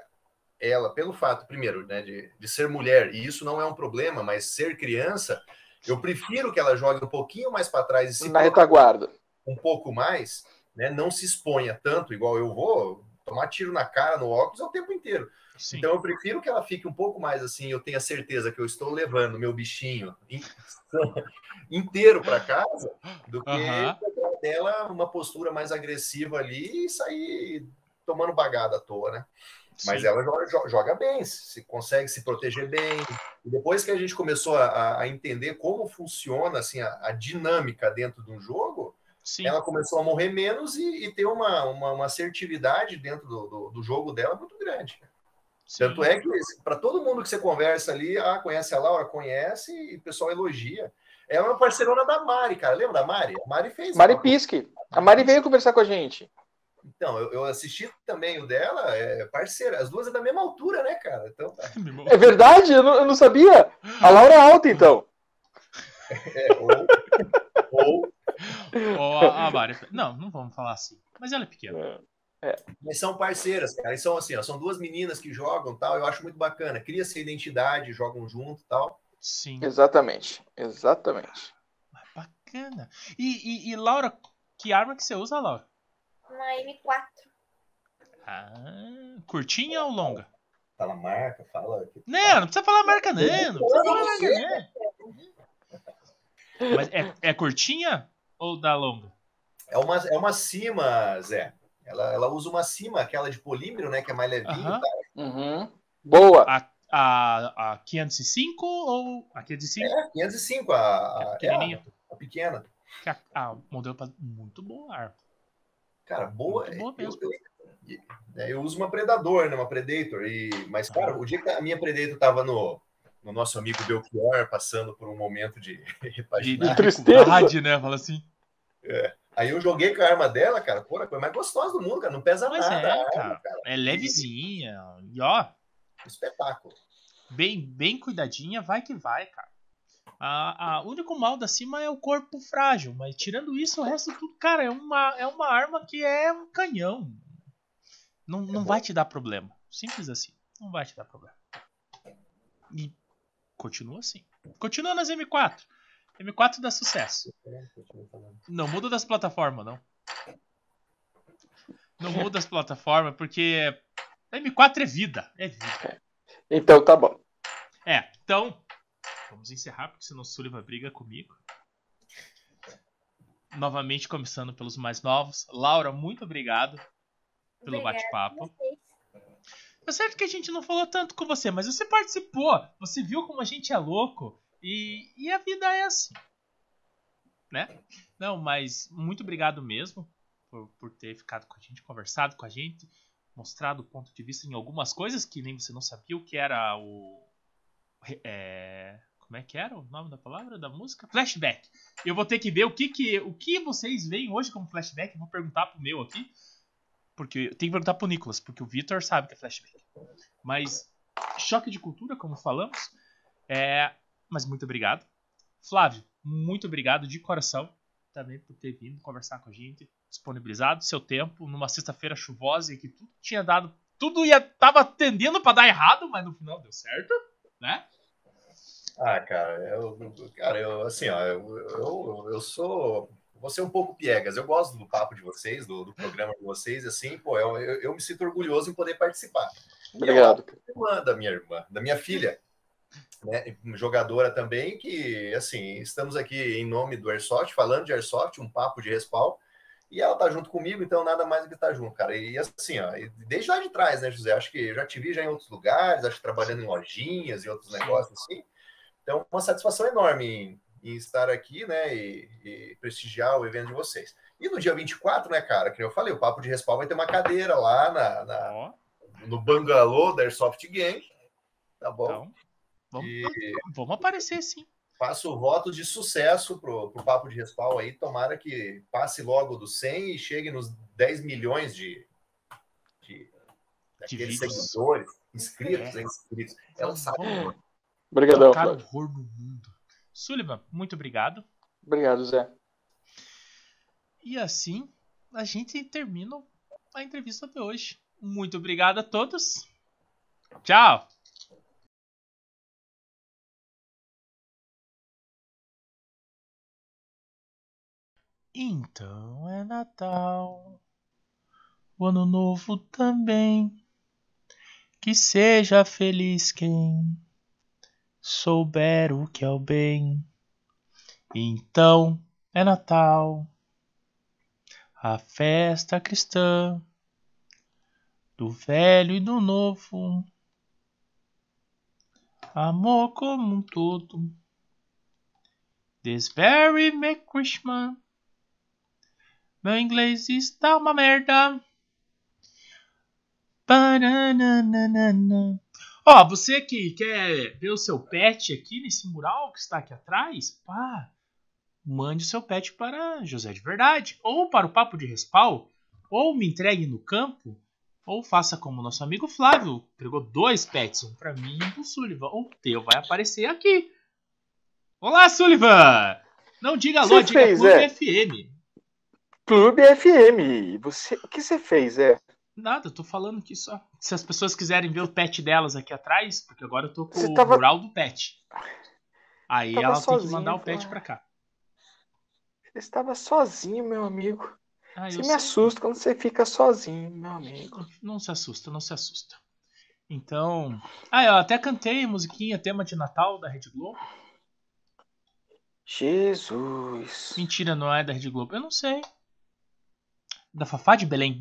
ela, pelo fato, primeiro, né, de, de ser mulher, e isso não é um problema, mas ser criança, eu prefiro que ela jogue um pouquinho mais para trás e se Na retaguarda. um pouco mais, né, não se exponha tanto, igual eu vou, tomar tiro na cara, no óculos, é o tempo inteiro. Sim. Então eu prefiro que ela fique um pouco mais assim, eu tenha certeza que eu estou levando meu bichinho in- inteiro para casa, do que. Dela uma postura mais agressiva ali e sair tomando bagada à toa, né? Mas Sim. ela joga, jo- joga bem, se consegue se proteger bem. E depois que a gente começou a, a entender como funciona assim a, a dinâmica dentro de um jogo, Sim. ela começou a morrer menos e, e ter uma, uma, uma assertividade dentro do, do, do jogo dela muito grande. Sim. Tanto é que para todo mundo que você conversa ali, ah, conhece a Laura, conhece, e o pessoal elogia. Ela é uma parceirona da Mari, cara. Lembra da Mari? A Mari fez. Mari Pisque. A Mari veio conversar com a gente. Então, eu, eu assisti também o dela, é parceira. As duas é da mesma altura, né, cara? Então, tá. É verdade? Eu não, eu não sabia. A Laura é alta, então. É, ou, ou, Ou a, a Mari. Não, não vamos falar assim. Mas ela é pequena. mas são parceiras, cara. E são assim, ó, são duas meninas que jogam tal. Eu acho muito bacana. Cria-se a identidade, jogam junto tal. Sim. Exatamente. Exatamente. Mas Bacana. E, e, e, Laura, que arma que você usa, Laura? Uma M4. Ah, curtinha ou longa? Fala marca, fala. Não, não precisa falar marca, não. Não precisa falar marca, não. Mas é, é curtinha ou da longa? É uma, é uma cima, Zé. Ela, ela usa uma cima, aquela de polímero, né? Que é mais levinho. Aham. tá? Uhum. Boa. A, a, a 505 ou a 505? É, 505, a, É a, é a, a pequena. Que a, a modelo pra- muito boa a arma. Cara, boa. Muito boa eu, mesmo. eu- é, eu uso uma Predador, né? Uma Predator. E, mas, cara, o dia que a minha Predator tava no, no nosso amigo Belchior, passando por um momento de repaginar. de tristeza. né? Fala assim. Aí eu joguei com a arma dela, cara, pô, a coisa mais gostosa do mundo, cara, não pesa Pois nada. é, a arma, cara. cara. É levezinha. E ó, Espetáculo. Bem, bem cuidadinha, vai que vai, cara. A, a, o único mal da cima é o corpo frágil, mas tirando isso, o resto tudo, cara, é uma, é uma arma que é um canhão. Não, não bom. vai te dar problema. Simples assim. Não vai te dar problema. E continua assim. Continua nas M4. M4 dá sucesso. Não muda das plataformas, não. Não muda as plataformas, porque M4 é vida. É vida. Então tá bom. É, então, vamos encerrar, porque senão o Sullivan briga comigo. Novamente começando pelos mais novos. Laura, muito obrigado pelo bate-papo. É certo que a gente não falou tanto com você, mas você participou. Você viu como a gente é louco. E, e a vida é assim. Né? Não, mas muito obrigado mesmo por, por ter ficado com a gente, conversado com a gente, mostrado o ponto de vista em algumas coisas que nem você não sabia o que era o. é, como é que era o nome da palavra da música? Flashback. Eu vou ter que ver o que, que, o que vocês veem hoje como flashback. Vou perguntar pro meu aqui. Porque tem que perguntar pro Nicolas, porque o Victor sabe que é flashback. Mas choque de cultura, como falamos. É, mas muito obrigado. Flávio, muito obrigado de coração também por ter vindo conversar com a gente, disponibilizado seu tempo numa sexta-feira chuvosa e que tudo tinha dado, tudo ia tava tendendo para dar errado, mas no final deu certo, né? Ah, cara, eu, cara, eu assim, ó, eu, eu, eu sou. Vou ser um pouco piegas. Eu gosto do papo de vocês, do, do programa de vocês, assim, pô, eu, eu, eu me sinto orgulhoso em poder participar. Obrigado. cara. irmã da minha irmã, da minha filha, né, jogadora também, que assim, estamos aqui em nome do Airsoft, falando de Airsoft, um papo de respawn, e ela tá junto comigo, então nada mais do que tá junto, cara. E assim, ó, desde lá de trás, né, José? Acho que eu já te vi já em outros lugares, acho que trabalhando em lojinhas e outros negócios assim. Então, uma satisfação enorme em, em estar aqui, né, e, e prestigiar o evento de vocês. E no dia 24, né, cara, que eu falei, o Papo de Respawn vai ter uma cadeira lá na, na no bangalô da Airsoft Gang, tá bom? então, vamos, E vamos aparecer sim. Faço voto de sucesso pro, pro Papo de Respawn aí, tomara que passe logo do 100 e chegue nos 10 milhões de, de, vídeos. seguidores, inscritos, É. inscritos. É um salve. Obrigadão, horror no mundo. Sullivan, muito obrigado. Obrigado, Zé. E assim a gente termina a entrevista de hoje. Muito obrigado a todos. Tchau! Então é Natal, o Ano Novo também. Que seja feliz quem souber o que é o bem. Então é Natal a festa cristã do velho e do novo, amor como um todo. This very Merry Christmas. Meu inglês está uma merda. Ó, você que quer ver o seu pet aqui nesse mural que está aqui atrás, pá, mande seu pet para José de Verdade, ou para o Papo de Respal, ou me entregue no campo, ou faça como nosso amigo Flávio, entregou dois pets, um para mim e um pro Sullivan. O teu vai aparecer aqui. Olá, Sullivan! Não diga alô, Você diga fez, Clube é? FM. Clube FM. Você... O que você fez, Zé? Nada, eu tô falando aqui só. Se as pessoas quiserem ver o pet delas aqui atrás, porque agora eu tô com Você o tava- mural do pet. Aí ela tem que sozinho, mandar o pet pra cá. Você estava sozinho, meu amigo. Ah, Você me sei. assusta quando você fica sozinho, meu amigo. Não se assusta, não se assusta. Então. Ah, eu até cantei musiquinha, tema de Natal da Rede Globo. Jesus. Mentira, não é da Rede Globo. Eu não sei. Da Fafá de Belém.